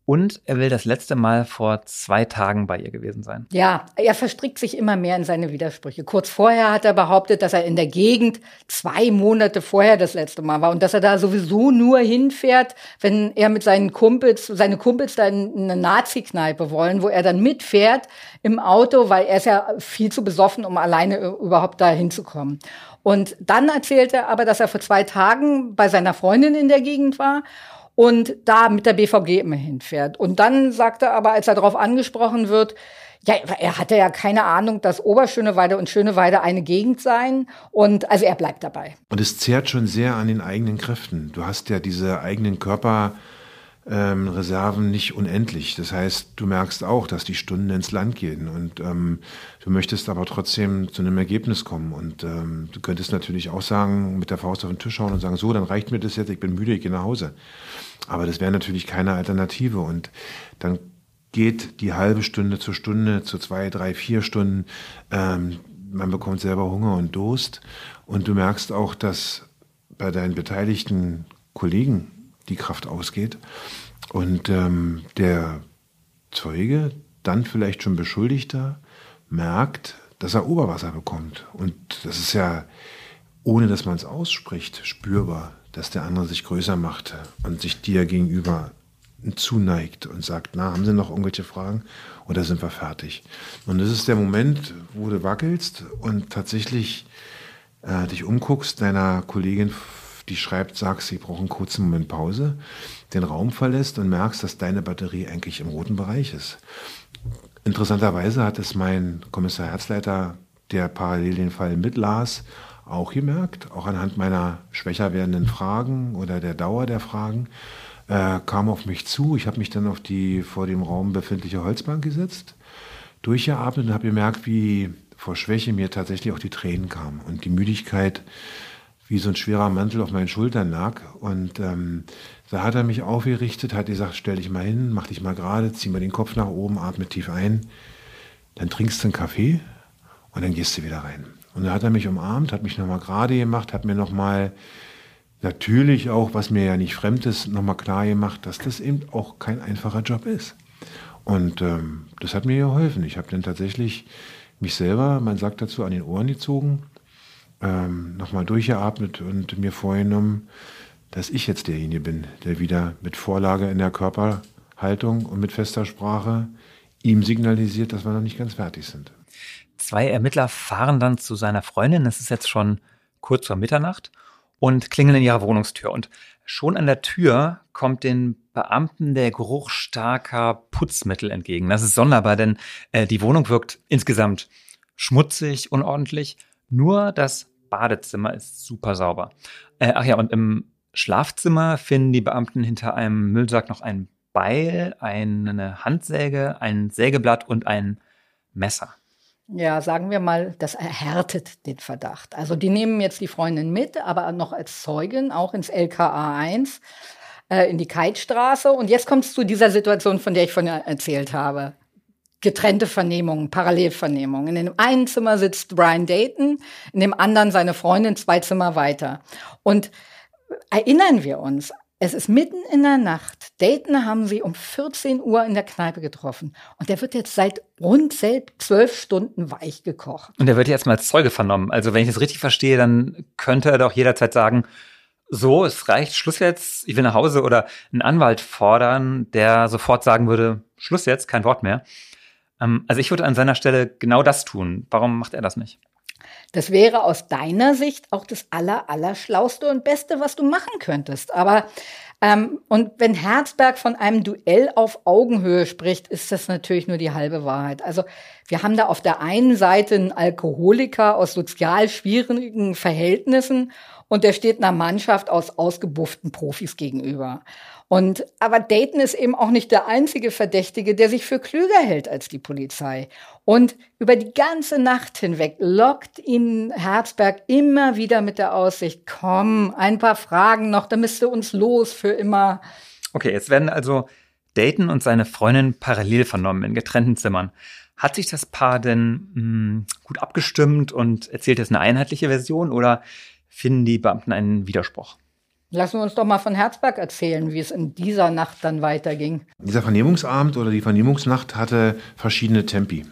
und er will das letzte Mal vor zwei Tagen bei ihr gewesen sein. Ja, er verstrickt sich immer mehr in seine Widersprüche. Kurz vorher hat er behauptet, dass er in der Gegend zwei Monate vorher das letzte Mal war und dass er da sowieso nur hinfährt, wenn er mit seinen Kumpels, seine Kumpels da in eine Nazi-Kneipe wollen, wo er dann mitfährt im Auto, weil er ist ja viel zu besoffen, um alleine überhaupt da hinzukommen. Und dann erzählt er aber, dass er vor zwei Tagen bei seiner Freundin in der Gegend war und da mit der BVG immer hinfährt. Und dann sagt er aber, als er darauf angesprochen wird, Ja, er hatte ja keine Ahnung, dass Oberschöneweide und Schöneweide eine Gegend seien. Und also er bleibt dabei. Und es zehrt schon sehr an den eigenen Kräften. Du hast ja diese eigenen Körper ähm, Reserven nicht unendlich. Das heißt, du merkst auch, dass die Stunden ins Land gehen und ähm, du möchtest aber trotzdem zu einem Ergebnis kommen. Und ähm, du könntest natürlich auch sagen, mit der Faust auf den Tisch hauen und sagen, so, dann reicht mir das jetzt, ich bin müde, ich gehe nach Hause. Aber das wäre natürlich keine Alternative und dann geht die halbe Stunde zur Stunde, zu zwei, drei, vier Stunden. Ähm, man bekommt selber Hunger und Durst und du merkst auch, dass bei deinen beteiligten Kollegen die Kraft ausgeht. Und ähm, der Zeuge, dann vielleicht schon Beschuldigter, merkt, dass er Oberwasser bekommt. Und das ist ja, ohne dass man es ausspricht, spürbar, dass der andere sich größer macht und sich dir gegenüber zuneigt und sagt, na, haben Sie noch irgendwelche Fragen? Oder sind wir fertig? Und das ist der Moment, wo du wackelst und tatsächlich äh, dich umguckst, deiner Kollegin die schreibt, sagst, sie braucht einen kurzen Moment Pause, den Raum verlässt und merkst, dass deine Batterie eigentlich im roten Bereich ist. Interessanterweise hat es mein Kommissar Herzleiter, der parallel den Fall mitlas, auch gemerkt, auch anhand meiner schwächer werdenden Fragen oder der Dauer der Fragen, äh, kam auf mich zu. Ich habe mich dann auf die vor dem Raum befindliche Holzbank gesetzt, durchgeatmet und habe gemerkt, wie vor Schwäche mir tatsächlich auch die Tränen kamen und die Müdigkeit wie so ein schwerer Mantel auf meinen Schultern lag. Und ähm, da hat er mich aufgerichtet, hat gesagt, stell dich mal hin, mach dich mal gerade, zieh mal den Kopf nach oben, atme tief ein. Dann trinkst du einen Kaffee und dann gehst du wieder rein. Und da hat er mich umarmt, hat mich nochmal gerade gemacht, hat mir nochmal natürlich auch, was mir ja nicht fremd ist, nochmal klar gemacht, dass das eben auch kein einfacher Job ist. Und ähm, das hat mir geholfen. Ich habe dann tatsächlich mich selber, man sagt dazu, an den Ohren gezogen ähm, nochmal durchgeatmet und mir vorgenommen, dass ich jetzt derjenige bin, der wieder mit Vorlage in der Körperhaltung und mit fester Sprache ihm signalisiert, dass wir noch nicht ganz fertig sind. Zwei Ermittler fahren dann zu seiner Freundin, es ist jetzt schon kurz vor Mitternacht, und klingeln in ihrer Wohnungstür. Und schon an der Tür kommt den Beamten der Geruch starker Putzmittel entgegen. Das ist sonderbar, denn äh, die Wohnung wirkt insgesamt schmutzig, unordentlich. Nur das Badezimmer ist super sauber. Äh, ach ja, und im Schlafzimmer finden die Beamten hinter einem Müllsack noch ein Beil, eine Handsäge, ein Sägeblatt und ein Messer. Ja, sagen wir mal, das erhärtet den Verdacht. Also die nehmen jetzt die Freundin mit, aber noch als Zeugin auch ins LKA 1 äh, in die Keitstraße. Und jetzt kommt es zu dieser Situation, von der ich vorhin erzählt habe getrennte Vernehmungen, Parallelvernehmungen. In dem einen Zimmer sitzt Brian Dayton, in dem anderen seine Freundin zwei Zimmer weiter. Und erinnern wir uns, es ist mitten in der Nacht. Dayton haben sie um 14 Uhr in der Kneipe getroffen. Und der wird jetzt seit rund zwölf Stunden weich gekocht. Und der wird jetzt mal als Zeuge vernommen. Also wenn ich das richtig verstehe, dann könnte er doch jederzeit sagen, so, es reicht, Schluss jetzt, ich will nach Hause oder einen Anwalt fordern, der sofort sagen würde, Schluss jetzt, kein Wort mehr. Ähm, also ich würde an seiner Stelle genau das tun. Warum macht er das nicht? Das wäre aus deiner Sicht auch das aller, aller Schlauste und Beste, was du machen könntest. Aber ähm, und wenn Herzberg von einem Duell auf Augenhöhe spricht, ist das natürlich nur die halbe Wahrheit. Also wir haben da auf der einen Seite einen Alkoholiker aus sozial schwierigen Verhältnissen und der steht einer Mannschaft aus ausgebufften Profis gegenüber. Und, aber Dayton ist eben auch nicht der einzige Verdächtige, der sich für klüger hält als die Polizei. Und über die ganze Nacht hinweg lockt ihn Herzberg immer wieder mit der Aussicht, komm, ein paar Fragen noch, dann bist du uns los für immer. Okay, jetzt werden also Dayton und seine Freundin parallel vernommen in getrennten Zimmern. Hat sich das Paar denn mh, hm, gut abgestimmt und erzählt jetzt eine einheitliche Version oder finden die Beamten einen Widerspruch? Lassen wir uns doch mal von Herzberg erzählen, wie es in dieser Nacht dann weiterging. Dieser Vernehmungsabend oder die Vernehmungsnacht hatte verschiedene Tempi.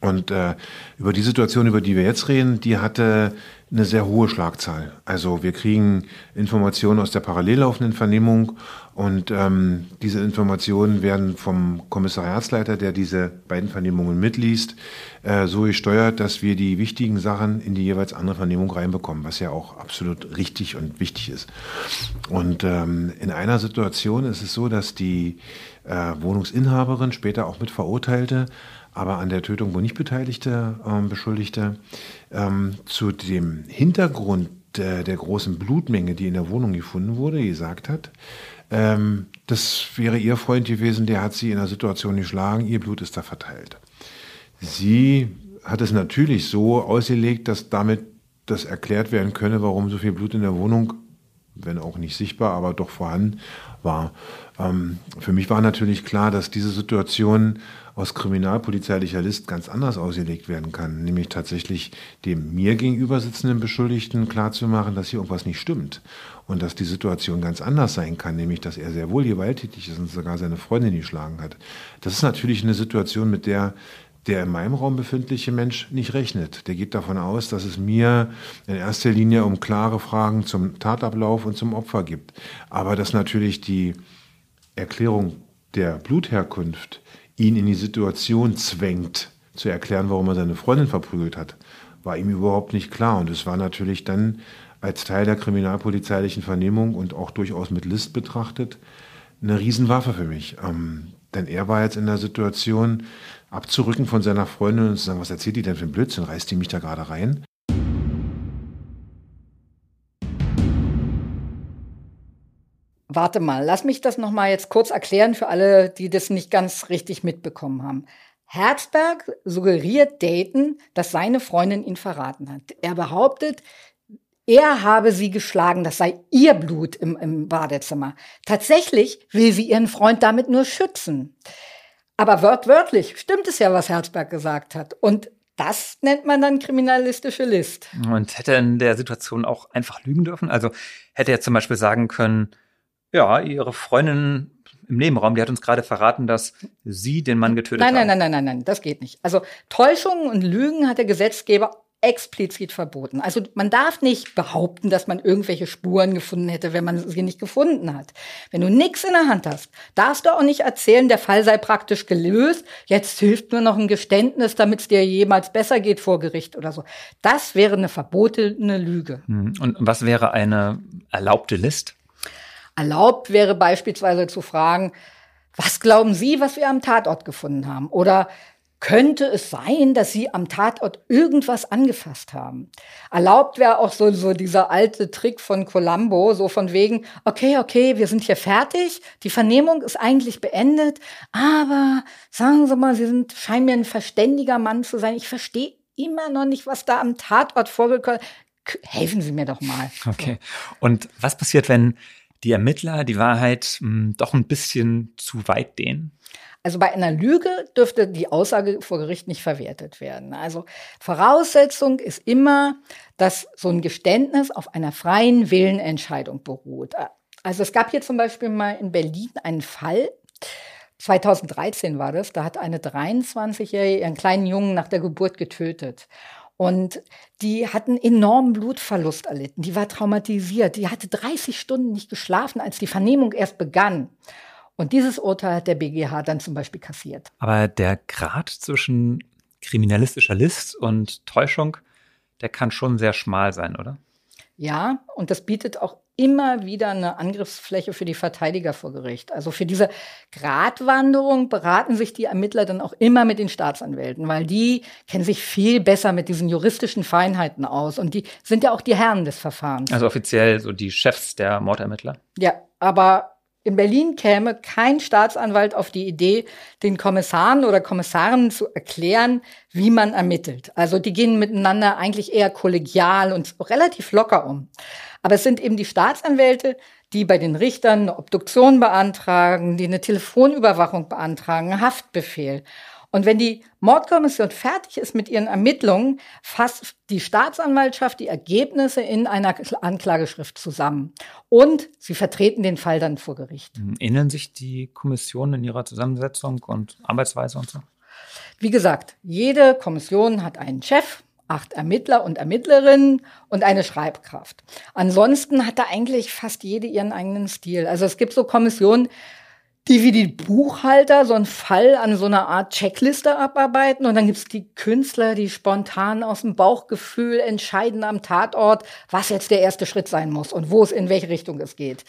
Und äh, über die Situation, über die wir jetzt reden, die hatte eine sehr hohe Schlagzahl. Also wir kriegen Informationen aus der parallel laufenden Vernehmung und ähm, diese Informationen werden vom Kommissariatsleiter, der diese beiden Vernehmungen mitliest, äh, so gesteuert, dass wir die wichtigen Sachen in die jeweils andere Vernehmung reinbekommen, was ja auch absolut richtig und wichtig ist. Und ähm, in einer Situation ist es so, dass die äh, Wohnungsinhaberin, später auch mit Verurteilte, aber an der Tötung wohl nicht beteiligte ähm, Beschuldigte, ähm, zu dem Hintergrund der, der, großen Blutmenge, die in der Wohnung gefunden wurde, gesagt hat, ähm, das wäre ihr Freund gewesen, der hat sie in der Situation geschlagen, ihr Blut ist da verteilt. Sie hat es natürlich so ausgelegt, dass damit das erklärt werden könne, warum so viel Blut in der Wohnung, wenn auch nicht sichtbar, aber doch vorhanden war. Ähm, für mich war natürlich klar, dass diese Situation aus kriminalpolizeilicher List ganz anders ausgelegt werden kann, nämlich tatsächlich dem mir gegenüber sitzenden Beschuldigten klarzumachen, dass hier irgendwas nicht stimmt und dass die Situation ganz anders sein kann, nämlich dass er sehr wohl gewalttätig ist und sogar seine Freundin geschlagen hat. Das ist natürlich eine Situation, mit der der in meinem Raum befindliche Mensch nicht rechnet. Der geht davon aus, dass es mir in erster Linie um klare Fragen zum Tatablauf und zum Opfer gibt. Aber dass natürlich die Erklärung der Blutherkunft ihn in die Situation zwängt, zu erklären, warum er seine Freundin verprügelt hat, war ihm überhaupt nicht klar. Und es war natürlich dann als Teil der kriminalpolizeilichen Vernehmung und auch durchaus mit List betrachtet eine Riesenwaffe für mich. Ähm, denn er war jetzt in der Situation, abzurücken von seiner Freundin und zu sagen, was erzählt die denn für ein Blödsinn? Reißt die mich da gerade rein? Warte mal, lass mich das noch mal jetzt kurz erklären für alle, die das nicht ganz richtig mitbekommen haben. Herzberg suggeriert Dayton, dass seine Freundin ihn verraten hat. Er behauptet, er habe sie geschlagen, das sei ihr Blut im, im Badezimmer. Tatsächlich will sie ihren Freund damit nur schützen. Aber wörtwörtlich stimmt es ja, was Herzberg gesagt hat. Und das nennt man dann kriminalistische List. Und hätte in der Situation auch einfach lügen dürfen? Also hätte er zum Beispiel sagen können, ja, ihre Freundin im Nebenraum, die hat uns gerade verraten, dass sie den Mann getötet nein, hat. Nein, nein, nein, nein, nein, das geht nicht. Also Täuschungen und Lügen hat der Gesetzgeber explizit verboten. Also man darf nicht behaupten, dass man irgendwelche Spuren gefunden hätte, wenn man sie nicht gefunden hat. Wenn du nichts in der Hand hast, darfst du auch nicht erzählen, der Fall sei praktisch gelöst. Jetzt hilft nur noch ein Geständnis, damit es dir jemals besser geht vor Gericht oder so. Das wäre eine verbotene Lüge. Hm. Und was wäre eine erlaubte List? Erlaubt wäre beispielsweise zu fragen, was glauben Sie, was wir am Tatort gefunden haben? Oder könnte es sein, dass Sie am Tatort irgendwas angefasst haben? Erlaubt wäre auch so, so dieser alte Trick von Columbo, so von wegen, okay, okay, wir sind hier fertig, die Vernehmung ist eigentlich beendet, aber sagen Sie mal, Sie sind, scheinen mir ein verständiger Mann zu sein. Ich verstehe immer noch nicht, was da am Tatort vorgekommen ist. Helfen Sie mir doch mal. Okay. Und was passiert, wenn die Ermittler die Wahrheit mh, hm, doch ein bisschen zu weit dehnen? Also bei einer Lüge dürfte die Aussage vor Gericht nicht verwertet werden. Also Voraussetzung ist immer, dass so ein Geständnis auf einer freien Willenentscheidung beruht. Also es gab hier zum Beispiel mal in Berlin einen Fall, 2013 war das, da hat eine 23-Jährige ihren kleinen Jungen nach der Geburt getötet. Und die hat einen enormen Blutverlust erlitten. Die war traumatisiert. Die hatte 30 Stunden nicht geschlafen, als die Vernehmung erst begann. Und dieses Urteil hat der BGH dann zum Beispiel kassiert. Aber der Grad zwischen kriminalistischer List und Täuschung, der kann schon sehr schmal sein, oder? Ja, und das bietet auch immer wieder eine Angriffsfläche für die Verteidiger vor Gericht. Also für diese Gratwanderung beraten sich die Ermittler dann auch immer mit den Staatsanwälten, weil die kennen sich viel besser mit diesen juristischen Feinheiten aus und die sind ja auch die Herren des Verfahrens. Also offiziell so die Chefs der Mordermittler. Ja, aber in Berlin käme kein Staatsanwalt auf die Idee, den Kommissaren oder Kommissaren zu erklären, wie man ermittelt. Also die gehen miteinander eigentlich eher kollegial und relativ locker um. Aber es sind eben die Staatsanwälte, die bei den Richtern eine Obduktion beantragen, die eine Telefonüberwachung beantragen, einen Haftbefehl. Und wenn die Mordkommission fertig ist mit ihren Ermittlungen, fasst die Staatsanwaltschaft die Ergebnisse in einer Anklageschrift zusammen. Und sie vertreten den Fall dann vor Gericht. Ähneln sich die Kommissionen in ihrer Zusammensetzung und Arbeitsweise und so? Wie gesagt, jede Kommission hat einen Chef, acht Ermittler und Ermittlerinnen und eine Schreibkraft. Ansonsten hat da eigentlich fast jede ihren eigenen Stil. Also es gibt so Kommissionen, die wie die Buchhalter so einen Fall an so einer Art Checkliste abarbeiten. Und dann gibt's die Künstler, die spontan aus dem Bauchgefühl entscheiden am Tatort, was jetzt der erste Schritt sein muss und wo es in welche Richtung es geht.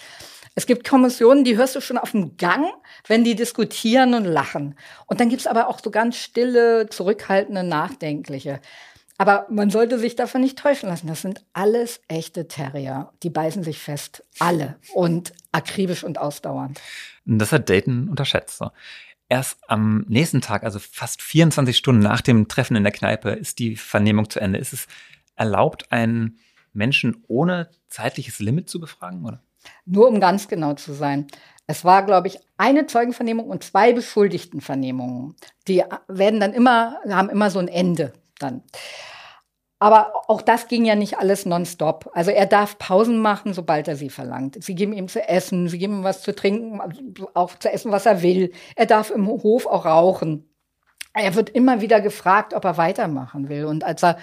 Es gibt Kommissionen, die hörst du schon auf dem Gang, wenn die diskutieren und lachen. Und dann gibt's aber auch so ganz stille, zurückhaltende, nachdenkliche. Aber man sollte sich davon nicht täuschen lassen. Das sind alles echte Terrier. Die beißen sich fest. Alle. Und akribisch und ausdauernd. Das hat Dayton unterschätzt. So. Erst am nächsten Tag, also fast 24 Stunden nach dem Treffen in der Kneipe, ist die Vernehmung zu Ende. Ist es erlaubt, einen Menschen ohne zeitliches Limit zu befragen, oder? Nur um ganz genau zu sein. Es war, glaube ich, eine Zeugenvernehmung und zwei Beschuldigtenvernehmungen. Die werden dann immer, haben immer so ein Ende dann. Aber auch das ging ja nicht alles nonstop. Also er darf Pausen machen, sobald er sie verlangt. Sie geben ihm zu essen, sie geben ihm was zu trinken, auch zu essen, was er will. Er darf im Hof auch rauchen. Er wird immer wieder gefragt, ob er weitermachen will. Und als er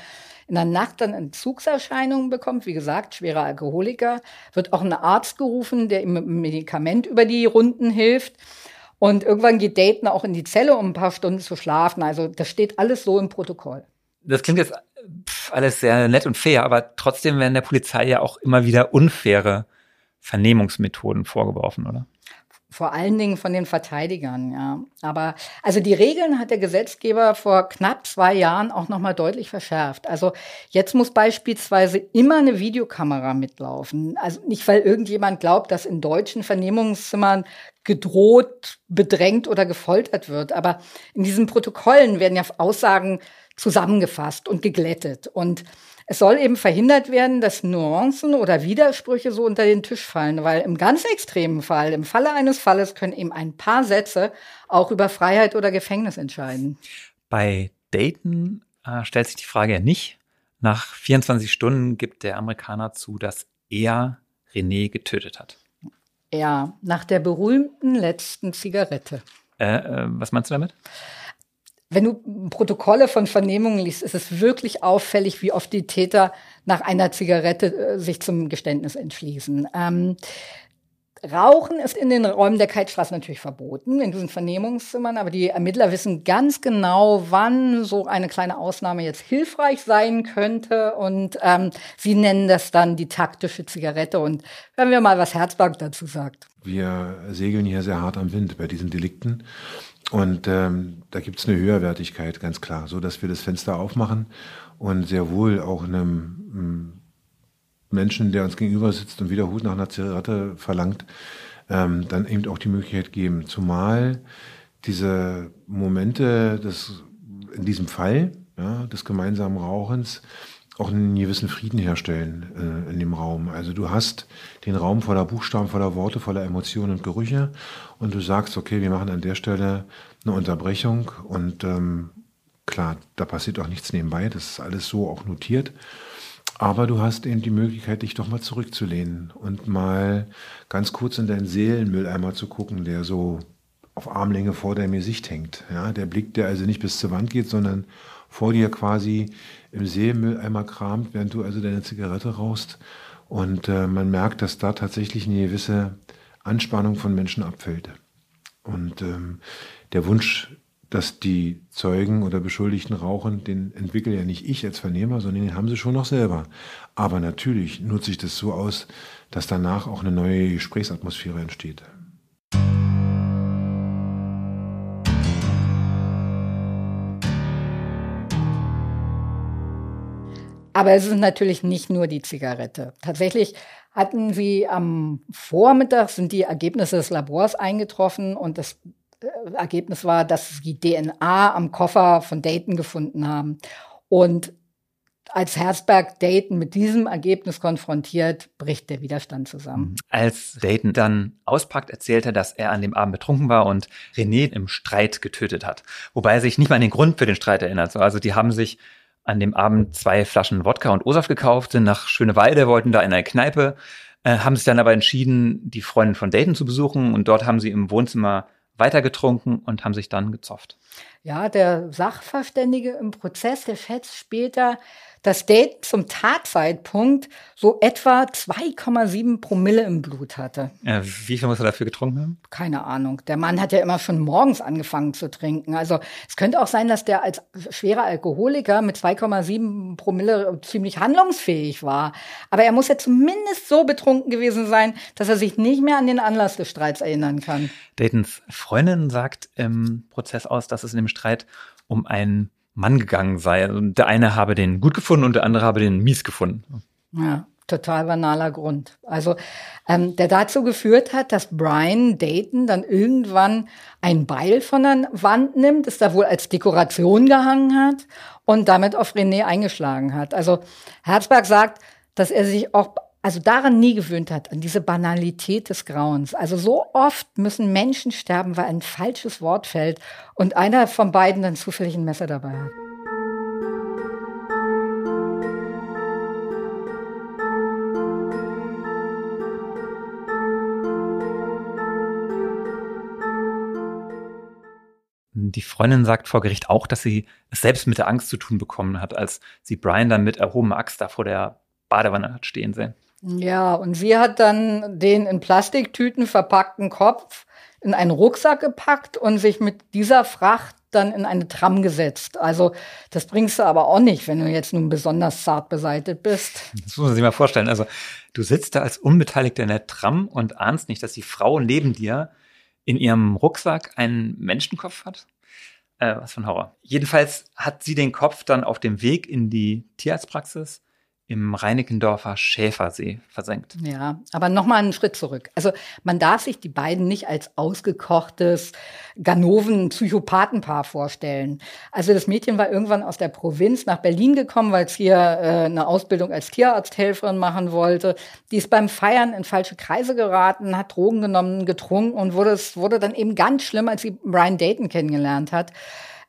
in der Nacht dann Entzugserscheinungen bekommt, wie gesagt, schwerer Alkoholiker, wird auch ein Arzt gerufen, der ihm mit einem Medikament über die Runden hilft. Und irgendwann geht Dayton auch in die Zelle, um ein paar Stunden zu schlafen. Also das steht alles so im Protokoll. Das klingt jetzt alles sehr nett und fair, aber trotzdem werden der Polizei ja auch immer wieder unfaire Vernehmungsmethoden vorgeworfen, oder? Vor allen Dingen von den Verteidigern, ja. Aber also die Regeln hat der Gesetzgeber vor knapp zwei Jahren auch noch mal deutlich verschärft. Also jetzt muss beispielsweise immer eine Videokamera mitlaufen. Also nicht, weil irgendjemand glaubt, dass in deutschen Vernehmungszimmern gedroht, bedrängt oder gefoltert wird. Aber in diesen Protokollen werden ja Aussagen zusammengefasst und geglättet. Und es soll eben verhindert werden, dass Nuancen oder Widersprüche so unter den Tisch fallen, weil im ganz extremen Fall, im Falle eines Falles, können eben ein paar Sätze auch über Freiheit oder Gefängnis entscheiden. Bei Dayton äh, stellt sich die Frage ja nicht. Nach 24 Stunden gibt der Amerikaner zu, dass er René getötet hat. Ja, nach der berühmten letzten Zigarette. Äh, äh, was meinst du damit? Wenn du Protokolle von Vernehmungen liest, ist es wirklich auffällig, wie oft die Täter nach einer Zigarette äh, sich zum Geständnis entschließen. Ähm, Rauchen ist in den Räumen der Keitstraße natürlich verboten, in diesen Vernehmungszimmern, aber die Ermittler wissen ganz genau, wann so eine kleine Ausnahme jetzt hilfreich sein könnte und ähm, sie nennen das dann die taktische Zigarette und hören wir mal, was Herzberg dazu sagt. Wir segeln hier sehr hart am Wind bei diesen Delikten und ähm, da gibt es eine Höherwertigkeit, ganz klar, so dass wir das Fenster aufmachen und sehr wohl auch einem, einem Menschen, der uns gegenüber sitzt und wieder Hut nach einer Zigarette verlangt, ähm, dann eben auch die Möglichkeit geben. Zumal diese Momente des, in diesem Fall ja, des gemeinsamen Rauchens auch einen gewissen Frieden herstellen äh, in dem Raum. Also du hast den Raum voller Buchstaben, voller Worte, voller Emotionen und Gerüche und du sagst, okay, wir machen an der Stelle eine Unterbrechung und ähm, klar, da passiert auch nichts nebenbei, das ist alles so auch notiert. Aber du hast eben die Möglichkeit, dich doch mal zurückzulehnen und mal ganz kurz in deinen Seelenmülleimer zu gucken, der so auf Armlänge vor deinem Gesicht hängt. Ja, der Blick, der also nicht bis zur Wand geht, sondern vor dir quasi im Seemülleimer kramt, während du also deine Zigarette rauchst. Und äh, man merkt, dass da tatsächlich eine gewisse Anspannung von Menschen abfällt. Und ähm, der Wunsch, dass die Zeugen oder Beschuldigten rauchen, den entwickle ja nicht ich als Vernehmer, sondern den haben sie schon noch selber. Aber natürlich nutze ich das so aus, dass danach auch eine neue Gesprächsatmosphäre entsteht. Aber es ist natürlich nicht nur die Zigarette. Tatsächlich hatten sie am Vormittag sind die Ergebnisse des Labors eingetroffen und das Ergebnis war, dass sie DNA am Koffer von Dayton gefunden haben. Und als Herzberg Dayton mit diesem Ergebnis konfrontiert, bricht der Widerstand zusammen. Als Dayton dann auspackt, erzählt er, dass er an dem Abend betrunken war und René im Streit getötet hat. Wobei er sich nicht mal an den Grund für den Streit erinnert. Also die haben sich an dem Abend zwei Flaschen Wodka und O-Saft gekauft, sind nach Schöneweide, wollten da in eine Kneipe, äh, haben sich dann aber entschieden, die Freundin von Dayton zu besuchen und dort haben sie im Wohnzimmer weitergetrunken und haben sich dann gezofft. Ja, der Sachverständige im Prozess, der schätzt später, dass Dayton zum Tatzeitpunkt so etwa 2,7 Promille im Blut hatte. Ja, wie viel muss er dafür getrunken haben? Keine Ahnung. Der Mann hat ja immer schon morgens angefangen zu trinken. Also es könnte auch sein, dass der als schwerer Alkoholiker mit 2,7 Promille ziemlich handlungsfähig war. Aber er muss ja zumindest so betrunken gewesen sein, dass er sich nicht mehr an den Anlass des Streits erinnern kann. Daytons Freundin sagt im Prozess aus, dass es in dem Streit um einen Mann gegangen sei. Und der eine habe den gut gefunden und der andere habe den mies gefunden. Ja, total banaler Grund. Also ähm, der dazu geführt hat, dass Brian Dayton dann irgendwann ein Beil von der Wand nimmt, das da wohl als Dekoration gehangen hat und damit auf René eingeschlagen hat. Also Herzberg sagt, dass er sich auch also daran nie gewöhnt hat, an diese Banalität des Grauens. Also so oft müssen Menschen sterben, weil ein falsches Wort fällt und einer von beiden dann zufällig ein Messer dabei hat. Die Freundin sagt vor Gericht auch, dass sie es selbst mit der Angst zu tun bekommen hat, als sie Brian dann mit erhobener Axt da vor der Badewanne hat stehen sehen. Ja, und sie hat dann den in Plastiktüten verpackten Kopf in einen Rucksack gepackt und sich mit dieser Fracht dann in eine Tram gesetzt. Also das bringst du aber auch nicht, wenn du jetzt nun besonders zart beseitet bist. Das muss man sich mal vorstellen. Also du sitzt da als Unbeteiligter in der Tram und ahnst nicht, dass die Frau neben dir in ihrem Rucksack einen Menschenkopf hat. Äh, was für ein Horror. Jedenfalls hat sie den Kopf dann auf dem Weg in die Tierarztpraxis im Reinickendorfer Schäfersee versenkt. Ja, aber nochmal einen Schritt zurück. Also man darf sich die beiden nicht als ausgekochtes Ganoven-Psychopathenpaar vorstellen. Also das Mädchen war irgendwann aus der Provinz nach Berlin gekommen, weil es hier äh, eine Ausbildung als Tierarzthelferin machen wollte. Die ist beim Feiern in falsche Kreise geraten, hat Drogen genommen, getrunken und wurde, es wurde dann eben ganz schlimm, als sie Brian Dayton kennengelernt hat.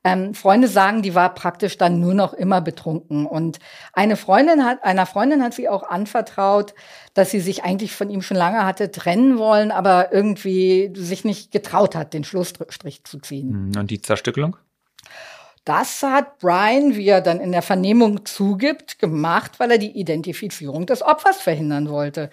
Ähm, Freunde sagen, die war praktisch dann nur noch immer betrunken. Und eine Freundin hat, einer Freundin hat sie auch anvertraut, dass sie sich eigentlich von ihm schon lange hatte trennen wollen, aber irgendwie sich nicht getraut hat, den Schlussstrich zu ziehen. Hm, und die Zerstückelung? Das hat Brian, wie er dann in der Vernehmung zugibt, gemacht, weil er die Identifizierung des Opfers verhindern wollte.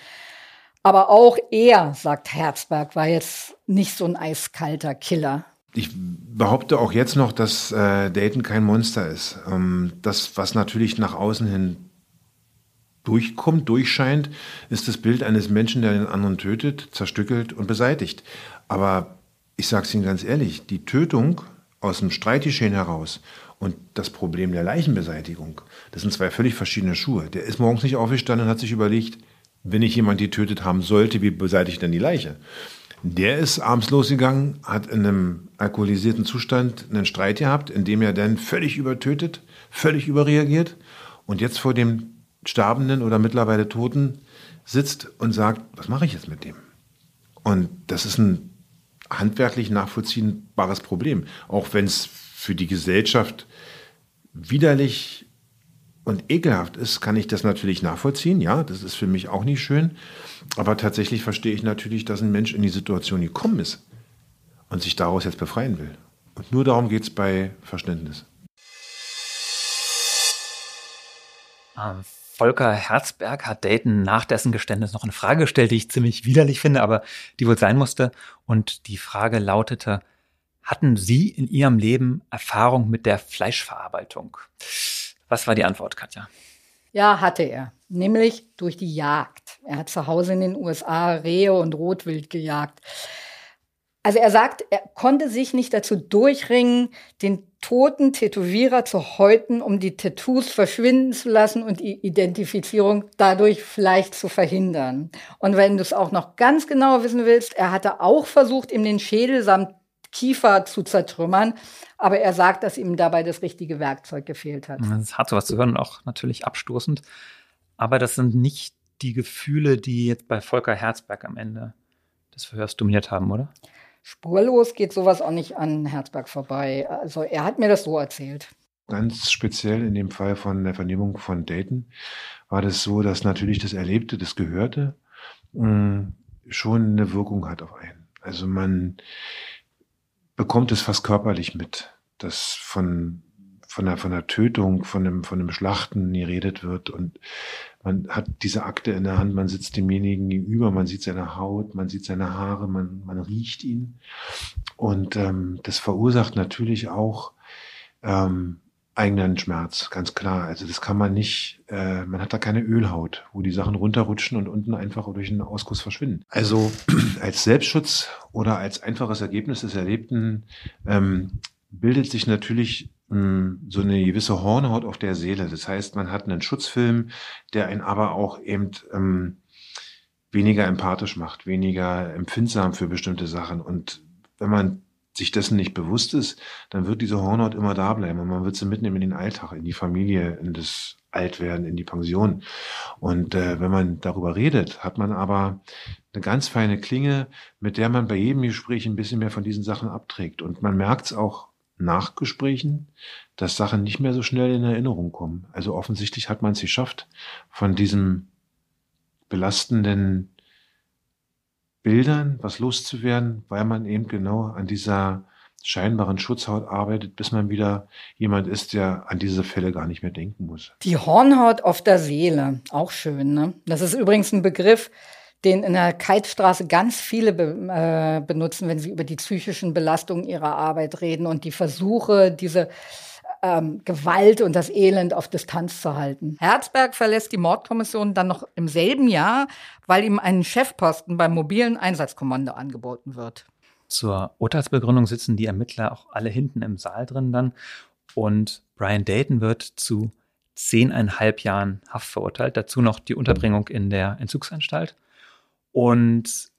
Aber auch er, sagt Herzberg, war jetzt nicht so ein eiskalter Killer ich behaupte auch jetzt noch, dass äh, Dayton kein Monster ist. Ähm, das, was natürlich nach außen hin durchkommt, durchscheint, ist das Bild eines Menschen, der den anderen tötet, zerstückelt und beseitigt. Aber ich sage es Ihnen ganz ehrlich, die Tötung aus dem Streitgeschehen heraus und das Problem der Leichenbeseitigung, das sind zwei völlig verschiedene Schuhe. Der ist morgens nicht aufgestanden und hat sich überlegt, wenn ich jemand die tötet haben sollte, wie beseitige ich denn die Leiche? Der ist abends losgegangen, hat in einem alkoholisierten Zustand einen Streit gehabt, in dem er dann völlig übertötet, völlig überreagiert und jetzt vor dem Sterbenden oder mittlerweile Toten sitzt und sagt, was mache ich jetzt mit dem? Und das ist ein handwerklich nachvollziehbares Problem, auch wenn es für die Gesellschaft widerlich und ekelhaft ist, kann ich das natürlich nachvollziehen. Ja, das ist für mich auch nicht schön. Aber tatsächlich verstehe ich natürlich, dass ein Mensch in die Situation gekommen ist und sich daraus jetzt befreien will. Und nur darum geht es bei Verständnis. Ähm, Volker Herzberg hat Dayton nach dessen Geständnis noch eine Frage gestellt, die ich ziemlich widerlich finde, aber die wohl sein musste. Und die Frage lautete, hatten Sie in Ihrem Leben Erfahrung mit der Fleischverarbeitung? Was war die Antwort, Katja? Ja, hatte er. Nämlich durch die Jagd. Er hat zu Hause in den USA Rehe und Rotwild gejagt. Also er sagt, er konnte sich nicht dazu durchringen, den toten Tätowierer zu häuten, um die Tattoos verschwinden zu lassen und die Identifizierung dadurch vielleicht zu verhindern. Und wenn du es auch noch ganz genau wissen willst, er hatte auch versucht, ihm den Schädel samt Kiefer zu zertrümmern. Aber er sagt, dass ihm dabei das richtige Werkzeug gefehlt hat. Das ist hart, sowas zu hören und auch natürlich abstoßend. Aber das sind nicht die Gefühle, die jetzt bei Volker Herzberg am Ende des Verhörs dominiert haben, oder? Spurlos geht sowas auch nicht an Herzberg vorbei. Also er hat mir das so erzählt. Ganz speziell in dem Fall von der Vernehmung von Dayton war das so, dass natürlich das Erlebte, das Gehörte mh, mm, schon eine Wirkung hat auf einen. Also man bekommt es fast körperlich mit, dass von von der, von der Tötung, von dem, von dem Schlachten geredet wird und man hat diese Akte in der Hand, man sitzt demjenigen gegenüber, man sieht seine Haut, man sieht seine Haare, man, man riecht ihn. Und ähm, das verursacht natürlich auch ähm, eigenen Schmerz, ganz klar. Also das kann man nicht, äh, man hat da keine Ölhaut, wo die Sachen runterrutschen und unten einfach durch einen Ausguss verschwinden. Also als Selbstschutz oder als einfaches Ergebnis des Erlebten ähm, bildet sich natürlich ähm, so eine gewisse Hornhaut auf der Seele. Das heißt, man hat einen Schutzfilm, der einen aber auch eben ähm, weniger empathisch macht, weniger empfindsam für bestimmte Sachen. Und wenn man sich dessen nicht bewusst ist, dann wird diese Hornhaut immer da bleiben und man wird sie mitnehmen in den Alltag, in die Familie, in das Altwerden, in die Pension. Und äh, wenn man darüber redet, hat man aber eine ganz feine Klinge, mit der man bei jedem Gespräch ein bisschen mehr von diesen Sachen abträgt. Und man merkt es auch nach Gesprächen, dass Sachen nicht mehr so schnell in Erinnerung kommen. Also offensichtlich hat man es geschafft, von diesem belastenden Bildern was loszuwerden, weil man eben genau an dieser scheinbaren Schutzhaut arbeitet, bis man wieder jemand ist, der an diese Fälle gar nicht mehr denken muss. Die Hornhaut auf der Seele, auch schön. Ne? Das ist übrigens ein Begriff, den in der Keitstraße ganz viele be äh, benutzen, wenn sie über die psychischen Belastungen ihrer Arbeit reden und die Versuche, diese ähm, Gewalt und das Elend auf Distanz zu halten. Herzberg verlässt die Mordkommission dann noch im selben Jahr, weil ihm ein Chefposten beim mobilen Einsatzkommando angeboten wird. Zur Urteilsbegründung sitzen die Ermittler auch alle hinten im Saal drin dann und Brian Dayton wird zu zehneinhalb Jahren Haft verurteilt, dazu noch die Unterbringung in der Entzugsanstalt. Und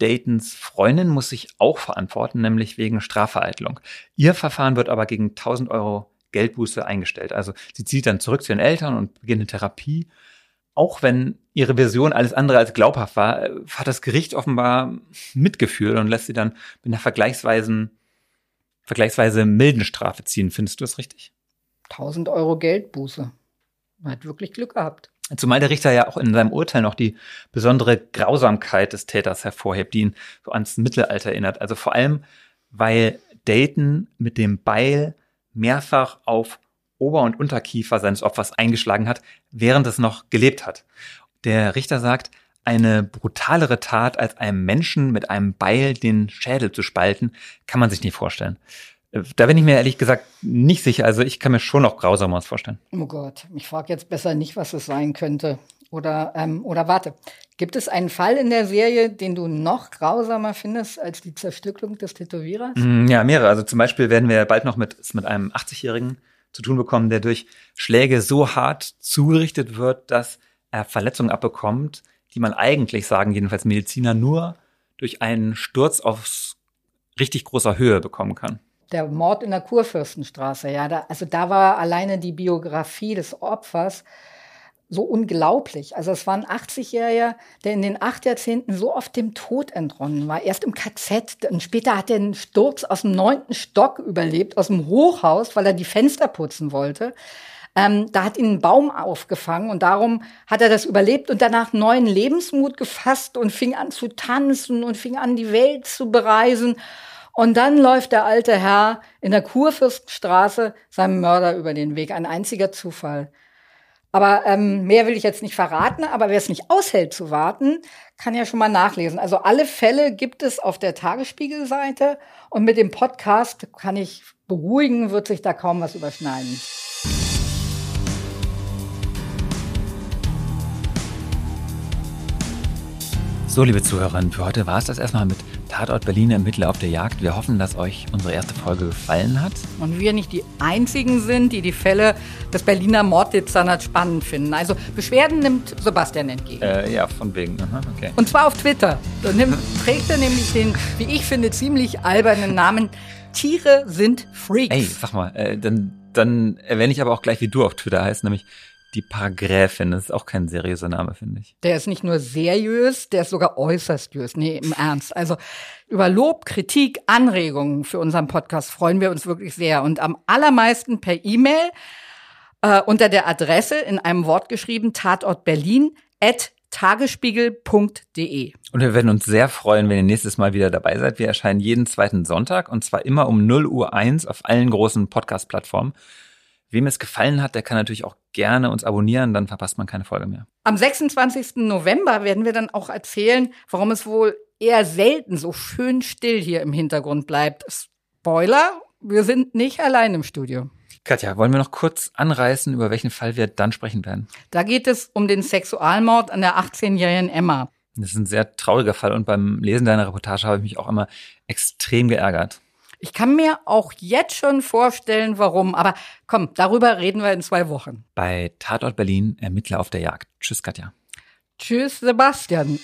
Daytons Freundin muss sich auch verantworten, nämlich wegen Strafvereitlung. Ihr Verfahren wird aber gegen 1000 Euro Geldbuße eingestellt. Also sie zieht dann zurück zu ihren Eltern und beginnt eine Therapie. Auch wenn ihre Version alles andere als glaubhaft war, hat das Gericht offenbar Mitgefühl und lässt sie dann mit einer vergleichsweise, vergleichsweise milden Strafe ziehen. Findest du das richtig? 1000 Euro Geldbuße. Man hat wirklich Glück gehabt. Zumal der Richter ja auch in seinem Urteil noch die besondere Grausamkeit des Täters hervorhebt, die ihn so ans Mittelalter erinnert. Also vor allem, weil Dayton mit dem Beil mehrfach auf Ober- und Unterkiefer seines Opfers eingeschlagen hat, während es noch gelebt hat. Der Richter sagt, eine brutalere Tat als einem Menschen mit einem Beil den Schädel zu spalten, kann man sich nicht vorstellen. Da bin ich mir ehrlich gesagt nicht sicher. Also ich kann mir schon noch grausamer vorstellen. Oh Gott, ich frage jetzt besser nicht, was es sein könnte. Oder, ähm, oder warte, gibt es einen Fall in der Serie, den du noch grausamer findest als die Zerstückelung des Tätowierers? Mm, ja, mehrere. Also zum Beispiel werden wir bald noch mit, mit einem 80-Jährigen zu tun bekommen, der durch Schläge so hart zugerichtet wird, dass er Verletzungen abbekommt, die man eigentlich, sagen jedenfalls Mediziner, nur durch einen Sturz aus richtig großer Höhe bekommen kann. Der Mord in der Kurfürstenstraße, ja, da, also da war alleine die Biografie des Opfers so unglaublich. Also es war ein 80-Jähriger, der in den acht Jahrzehnten so oft dem Tod entronnen war. Erst im KZ und später hat er einen Sturz aus dem neunten Stock überlebt, aus dem Hochhaus, weil er die Fenster putzen wollte. Ähm, da hat ihn ein Baum aufgefangen und darum hat er das überlebt und danach neuen Lebensmut gefasst und fing an zu tanzen und fing an, die Welt zu bereisen. Und dann läuft der alte Herr in der Kurfürstenstraße seinem Mörder über den Weg. Ein einziger Zufall. Aber ähm, mehr will ich jetzt nicht verraten. Aber wer es nicht aushält zu warten, kann ja schon mal nachlesen. Also alle Fälle gibt es auf der Tagesspiegel-Seite. Und mit dem Podcast kann ich beruhigen, wird sich da kaum was überschneiden. So, liebe Zuhörerinnen, für heute war es das erstmal mit Tatort Berlin Ermittler auf der Jagd. Wir hoffen, dass euch unsere erste Folge gefallen hat. Und wir nicht die Einzigen sind, die die Fälle des Berliner Morddezernats spannend finden. Also Beschwerden nimmt Sebastian entgegen. Äh, ja, von wegen. Aha, okay. Und zwar auf Twitter. Da nimmt, trägt er nämlich den, wie ich finde, ziemlich albernen Namen Tiere sind Freaks. Ey, sag mal, äh, dann, dann erwähne ich aber auch gleich, wie du auf Twitter heißt, nämlich die Paragräfin. Das ist auch kein seriöser Name, finde ich. Der ist nicht nur seriös, der ist sogar äußerst seriös. Nee, im Ernst. Also über Lob, Kritik, Anregungen für unseren Podcast freuen wir uns wirklich sehr. Und am allermeisten per E-Mail äh, unter der Adresse in einem Wort geschrieben Tatort Berlin at tagesspiegel.de. Und wir werden uns sehr freuen, wenn ihr nächstes Mal wieder dabei seid. Wir erscheinen jeden zweiten Sonntag und zwar immer um 0 Uhr 1 auf allen großen Podcast-Plattformen. Wem es gefallen hat, der kann natürlich auch gerne uns abonnieren, dann verpasst man keine Folge mehr. Am 26. November werden wir dann auch erzählen, warum es wohl eher selten so schön still hier im Hintergrund bleibt. Spoiler, wir sind nicht allein im Studio. Katja, wollen wir noch kurz anreißen, über welchen Fall wir dann sprechen werden? Da geht es um den Sexualmord an der 18-jährigen Emma. Das ist ein sehr trauriger Fall und beim Lesen deiner Reportage habe ich mich auch immer extrem geärgert. Ich kann mir auch jetzt schon vorstellen, warum. Aber komm, darüber reden wir in zwei Wochen. Bei Tatort Berlin Ermittler auf der Jagd. Tschüss, Katja. Tschüss, Sebastian.